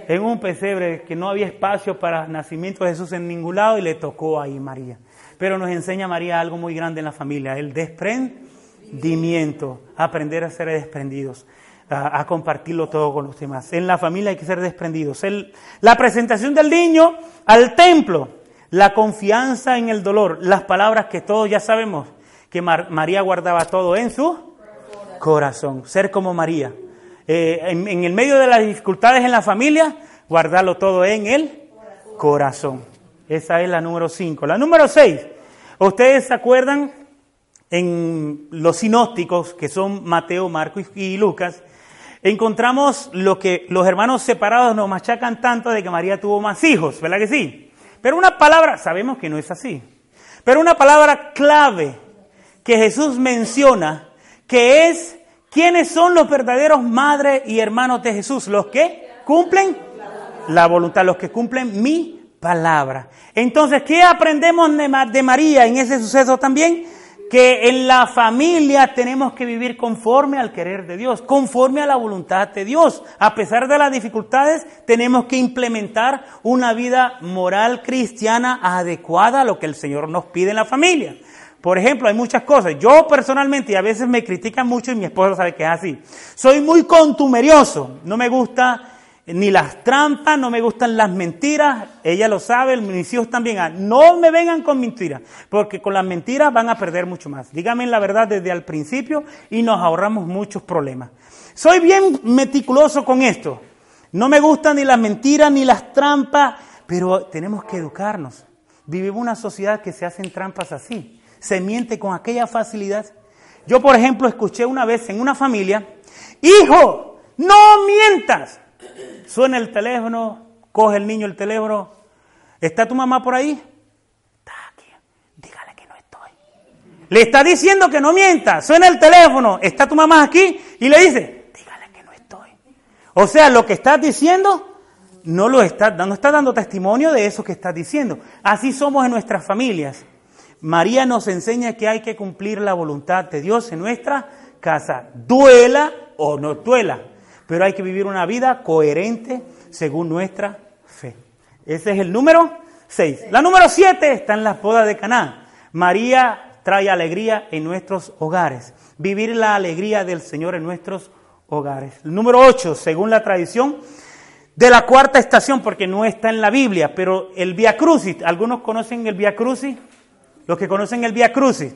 En un pesebre, que no había espacio para nacimiento de Jesús en ningún lado y le tocó ahí María. Pero nos enseña María algo muy grande en la familia, el desprendimiento, aprender a ser desprendidos, a, compartirlo todo con los demás. En la familia hay que ser desprendidos. la presentación del niño al templo la confianza en el dolor, las palabras que todos ya sabemos, que María guardaba todo en su corazón, ser como María. Eh, en, el medio de las dificultades en la familia, guardarlo todo en el corazón. Esa es la número 5. La número 6. Ustedes se acuerdan en los sinópticos, que son Mateo, Marcos y Lucas, encontramos lo que los hermanos separados nos machacan tanto de que María tuvo más hijos, ¿verdad que sí? Pero una palabra, sabemos que no es así, pero una palabra clave que Jesús menciona, que es quiénes son los verdaderos madres y hermanos de Jesús, los que cumplen la voluntad, los que cumplen mi palabra. Entonces, ¿qué aprendemos de María en ese suceso también? que en la familia tenemos que vivir conforme al querer de Dios, conforme a la voluntad de Dios. A pesar de las dificultades, tenemos que implementar una vida moral cristiana adecuada a lo que el Señor nos pide en la familia. Por ejemplo, hay muchas cosas. Yo personalmente, y a veces me critican mucho y mi esposa sabe que es así, soy muy contumerioso. No me gusta ni las trampas, no me gustan las mentiras, ella lo sabe, mis hijos también. Ah, no me vengan con mentiras, porque con las mentiras van a perder mucho más. Díganme la verdad desde el principio y nos ahorramos muchos problemas. Soy bien meticuloso con esto. No me gustan ni las mentiras ni las trampas, pero tenemos que educarnos. Vivimos una sociedad que se hacen trampas así. Se miente con aquella facilidad. Yo, por ejemplo, escuché una vez en una familia, hijo, no mientas. Suena el teléfono, coge el niño el teléfono. ¿Está tu mamá por ahí? Está aquí. Dígale que no estoy. Le está diciendo que no mienta. Suena el teléfono. ¿Está tu mamá aquí? Y le dice, dígale que no estoy. O sea, lo que estás diciendo no lo está, no está dando testimonio de eso que estás diciendo. Así somos en nuestras familias. María nos enseña que hay que cumplir la voluntad de Dios en nuestra casa, duela o no duela pero hay que vivir una vida coherente según nuestra fe. Ese es el número 6. La número 7 está en las bodas de Caná. María trae alegría en nuestros hogares. Vivir la alegría del Señor en nuestros hogares. El número 8, según la tradición de la cuarta estación, porque no está en la Biblia, pero el Via Crucis, ¿algunos conocen el Via Crucis? Los que conocen el Via Crucis.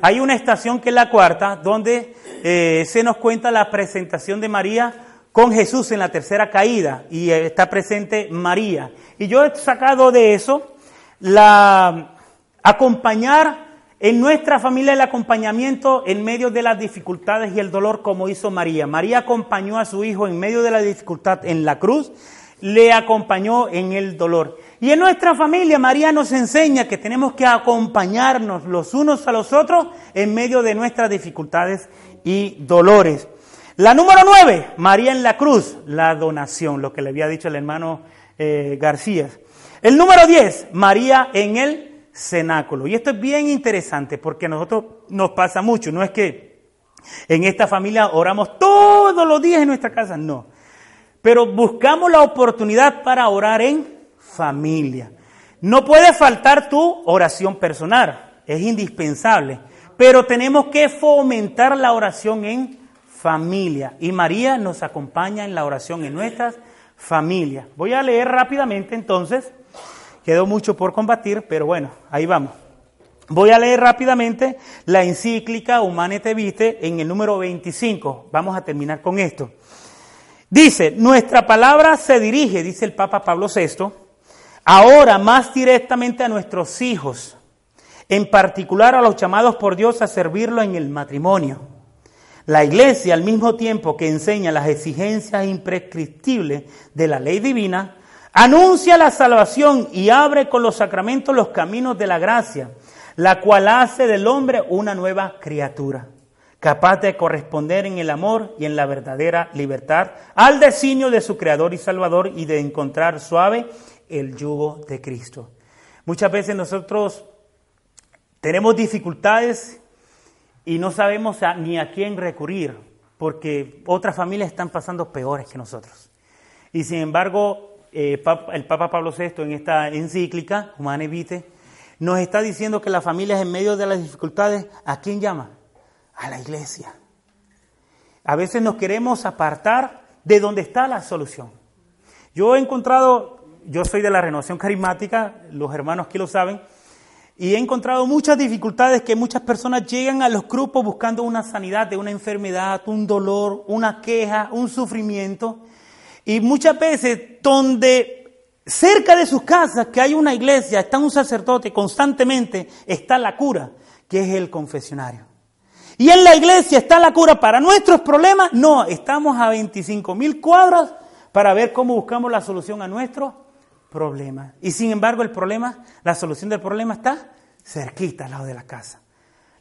Hay una estación que es la cuarta, donde eh, se nos cuenta la presentación de María con Jesús en la tercera caída y eh, está presente María. Y yo he sacado de eso la acompañar en nuestra familia el acompañamiento en medio de las dificultades y el dolor como hizo María. María acompañó a su hijo en medio de la dificultad en la cruz, le acompañó en el dolor. Y en nuestra familia María nos enseña que tenemos que acompañarnos los unos a los otros en medio de nuestras dificultades y dolores. La número nueve, María en la cruz, la donación, lo que le había dicho el hermano eh, García. El número diez, María en el cenáculo. Y esto es bien interesante porque a nosotros nos pasa mucho. No es que en esta familia oramos todos los días en nuestra casa, no. Pero buscamos la oportunidad para orar en familia. No puede faltar tu oración personal, es indispensable, pero tenemos que fomentar la oración en familia. Y María nos acompaña en la oración en nuestras familias. Voy a leer rápidamente entonces, quedó mucho por combatir, pero bueno, ahí vamos. Voy a leer rápidamente la encíclica Humanete Vitae en el número 25. Vamos a terminar con esto. Dice, nuestra palabra se dirige, dice el Papa Pablo VI, ahora más directamente a nuestros hijos, en particular a los llamados por Dios a servirlo en el matrimonio. La Iglesia, al mismo tiempo que enseña las exigencias imprescriptibles de la ley divina, anuncia la salvación y abre con los sacramentos los caminos de la gracia, la cual hace del hombre una nueva criatura, capaz de corresponder en el amor y en la verdadera libertad al designio de su Creador y Salvador y de encontrar suave el yugo de Cristo. Muchas veces nosotros tenemos dificultades y no sabemos ni a quién recurrir, porque otras familias están pasando peores que nosotros. Y sin embargo, eh, el Papa Pablo VI en esta encíclica, Humane Vitae, nos está diciendo que las familias en medio de las dificultades, ¿a quién llama? A la iglesia. A veces nos queremos apartar de donde está la solución. Yo he encontrado yo soy de la renovación carismática, los hermanos aquí lo saben, y he encontrado muchas dificultades que muchas personas llegan a los grupos buscando una sanidad de una enfermedad, un dolor, una queja, un sufrimiento. Y muchas veces donde cerca de sus casas, que hay una iglesia, está un sacerdote, constantemente está la cura, que es el confesionario. Y en la iglesia está la cura para nuestros problemas. No, estamos a 25 mil cuadras para ver cómo buscamos la solución a nuestros problema. Y sin embargo el problema, la solución del problema está cerquita al lado de la casa.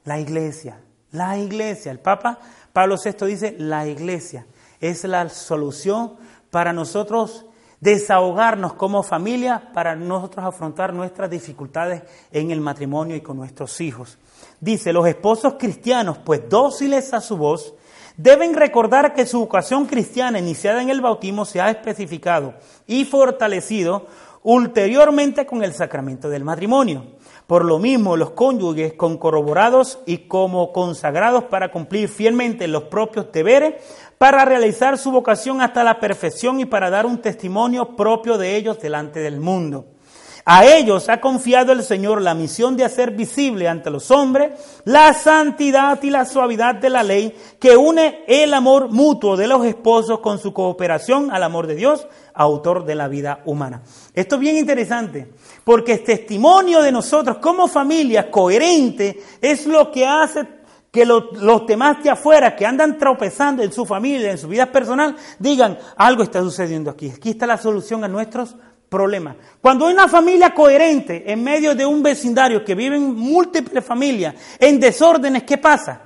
La iglesia, la iglesia. El Papa Pablo VI dice, la iglesia es la solución para nosotros desahogarnos como familia para nosotros afrontar nuestras dificultades en el matrimonio y con nuestros hijos. Dice, los esposos cristianos, pues dóciles a su voz, deben recordar que su vocación cristiana iniciada en el bautismo se ha especificado y fortalecido ulteriormente con el sacramento del matrimonio. Por lo mismo, los cónyuges con corroborados y como consagrados para cumplir fielmente los propios deberes, para realizar su vocación hasta la perfección y para dar un testimonio propio de ellos delante del mundo. A ellos ha confiado el Señor la misión de hacer visible ante los hombres la santidad y la suavidad de la ley que une el amor mutuo de los esposos con su cooperación al amor de Dios, autor de la vida humana. Esto es bien interesante, porque el testimonio de nosotros como familia coherente es lo que hace que los, los, demás de afuera que andan tropezando en su familia, en su vida personal, digan, algo está sucediendo aquí. Aquí está la solución a nuestros problema. Cuando hay una familia coherente en medio de un vecindario que viven múltiples familias en desórdenes, ¿qué pasa?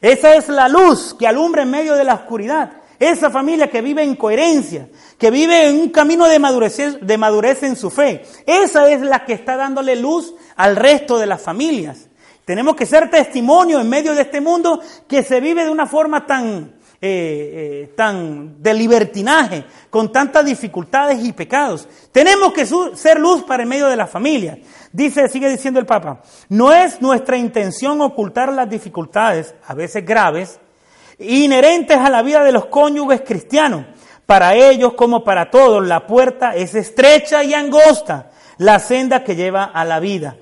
Esa es la luz que alumbra en medio de la oscuridad. Esa familia que vive en coherencia, que vive en un camino de madurez, de madurez en su fe. Esa es la que está dándole luz al resto de las familias. Tenemos que ser testimonio en medio de este mundo que se vive de una forma tan eh, eh, tan de libertinaje, con tantas dificultades y pecados. Tenemos que ser luz para el medio de la familia. Dice, sigue diciendo el Papa, no es nuestra intención ocultar las dificultades, a veces graves, inherentes a la vida de los cónyuges cristianos. Para ellos, como para todos, la puerta es estrecha y angosta, la senda que lleva a la vida.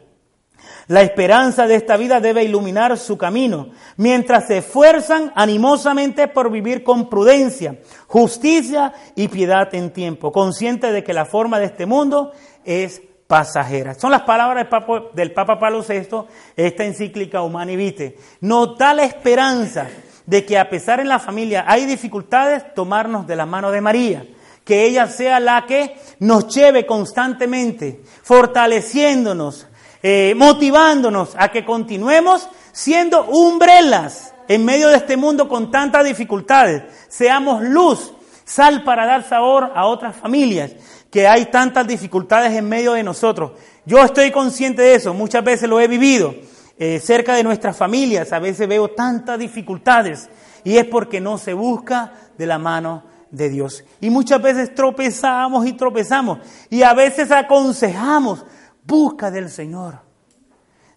La esperanza de esta vida debe iluminar su camino, mientras se esfuerzan animosamente por vivir con prudencia, justicia y piedad en tiempo, consciente de que la forma de este mundo es pasajera. Son las palabras del Papa, Pablo VI, esta encíclica Humani Vitae. Nos da la esperanza de que a pesar en la familia hay dificultades, tomarnos de la mano de María que ella sea la que nos lleve constantemente, fortaleciéndonos, eh, motivándonos a que continuemos siendo umbrelas en medio de este mundo con tantas dificultades. Seamos luz, sal para dar sabor a otras familias que hay tantas dificultades en medio de nosotros. Yo estoy consciente de eso, muchas veces lo he vivido. Eh, cerca de nuestras familias a veces veo tantas dificultades y es porque no se busca de la mano de Dios. Y muchas veces tropezamos y tropezamos y a veces aconsejamos, Busca del Señor.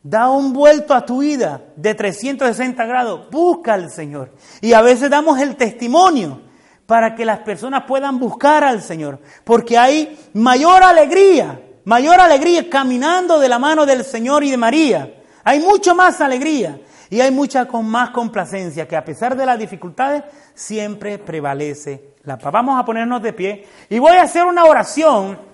Da un vuelto a tu vida de 360 grados. Busca al Señor. Y a veces damos el testimonio para que las personas puedan buscar al Señor. Porque hay mayor alegría, mayor alegría caminando de la mano del Señor y de María. Hay mucho más alegría y hay mucha con más complacencia que a pesar de las dificultades siempre prevalece la paz. Vamos a ponernos de pie y voy a hacer una oración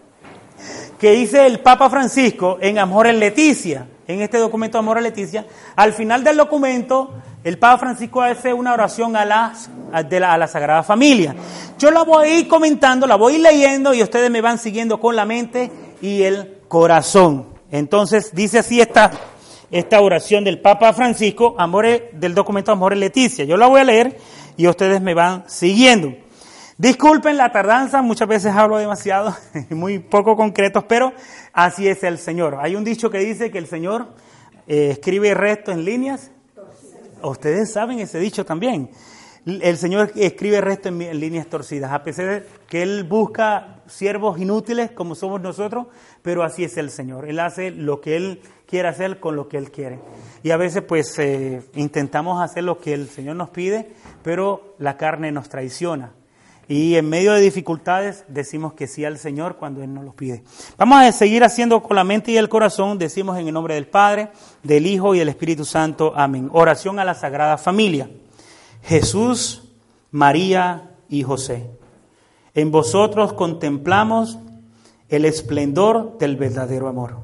que dice el Papa Francisco en Amor en Leticia, en este documento Amor en Leticia, al final del documento el Papa Francisco hace una oración a la, a la Sagrada Familia. Yo la voy a ir comentando, la voy a ir leyendo y ustedes me van siguiendo con la mente y el corazón. Entonces dice así esta, esta oración del Papa Francisco, Amor, del documento Amor en Leticia. Yo la voy a leer y ustedes me van siguiendo. Disculpen la tardanza, muchas veces hablo demasiado, muy poco concretos, pero así es el Señor. Hay un dicho que dice que el Señor eh, escribe resto en líneas. Ustedes saben ese dicho también. El Señor escribe resto en, líneas torcidas, a pesar de que Él busca siervos inútiles como somos nosotros, pero así es el Señor. Él hace lo que Él quiere hacer con lo que Él quiere. Y a veces pues eh, intentamos hacer lo que el Señor nos pide, pero la carne nos traiciona. Y en medio de dificultades decimos que sí al Señor cuando Él nos lo pide. Vamos a seguir haciendo con la mente y el corazón. Decimos en el nombre del Padre, del Hijo y del Espíritu Santo. Amén. Oración a la Sagrada Familia. Jesús, María y José. En vosotros contemplamos el esplendor del verdadero amor.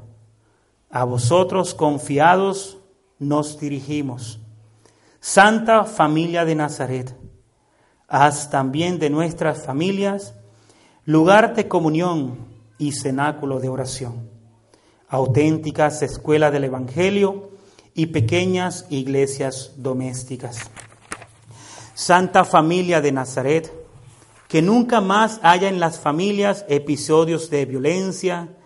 A vosotros confiados nos dirigimos. Santa familia de Nazaret Haz también de nuestras familias lugar de comunión y cenáculo de oración, auténticas escuelas del Evangelio y pequeñas iglesias domésticas. Santa familia de Nazaret, que nunca más haya en las familias episodios de violencia,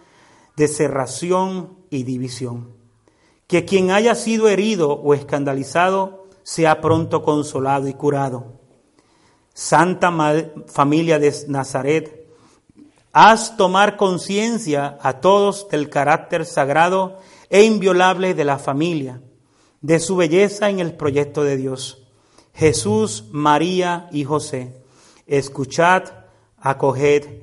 de cerración y división. Que quien haya sido herido o escandalizado sea pronto consolado y curado. Santa Familia de Nazaret, haz tomar conciencia a todos del carácter sagrado e inviolable de la familia, de su belleza en el proyecto de Dios. Jesús, María y José escuchad, acoged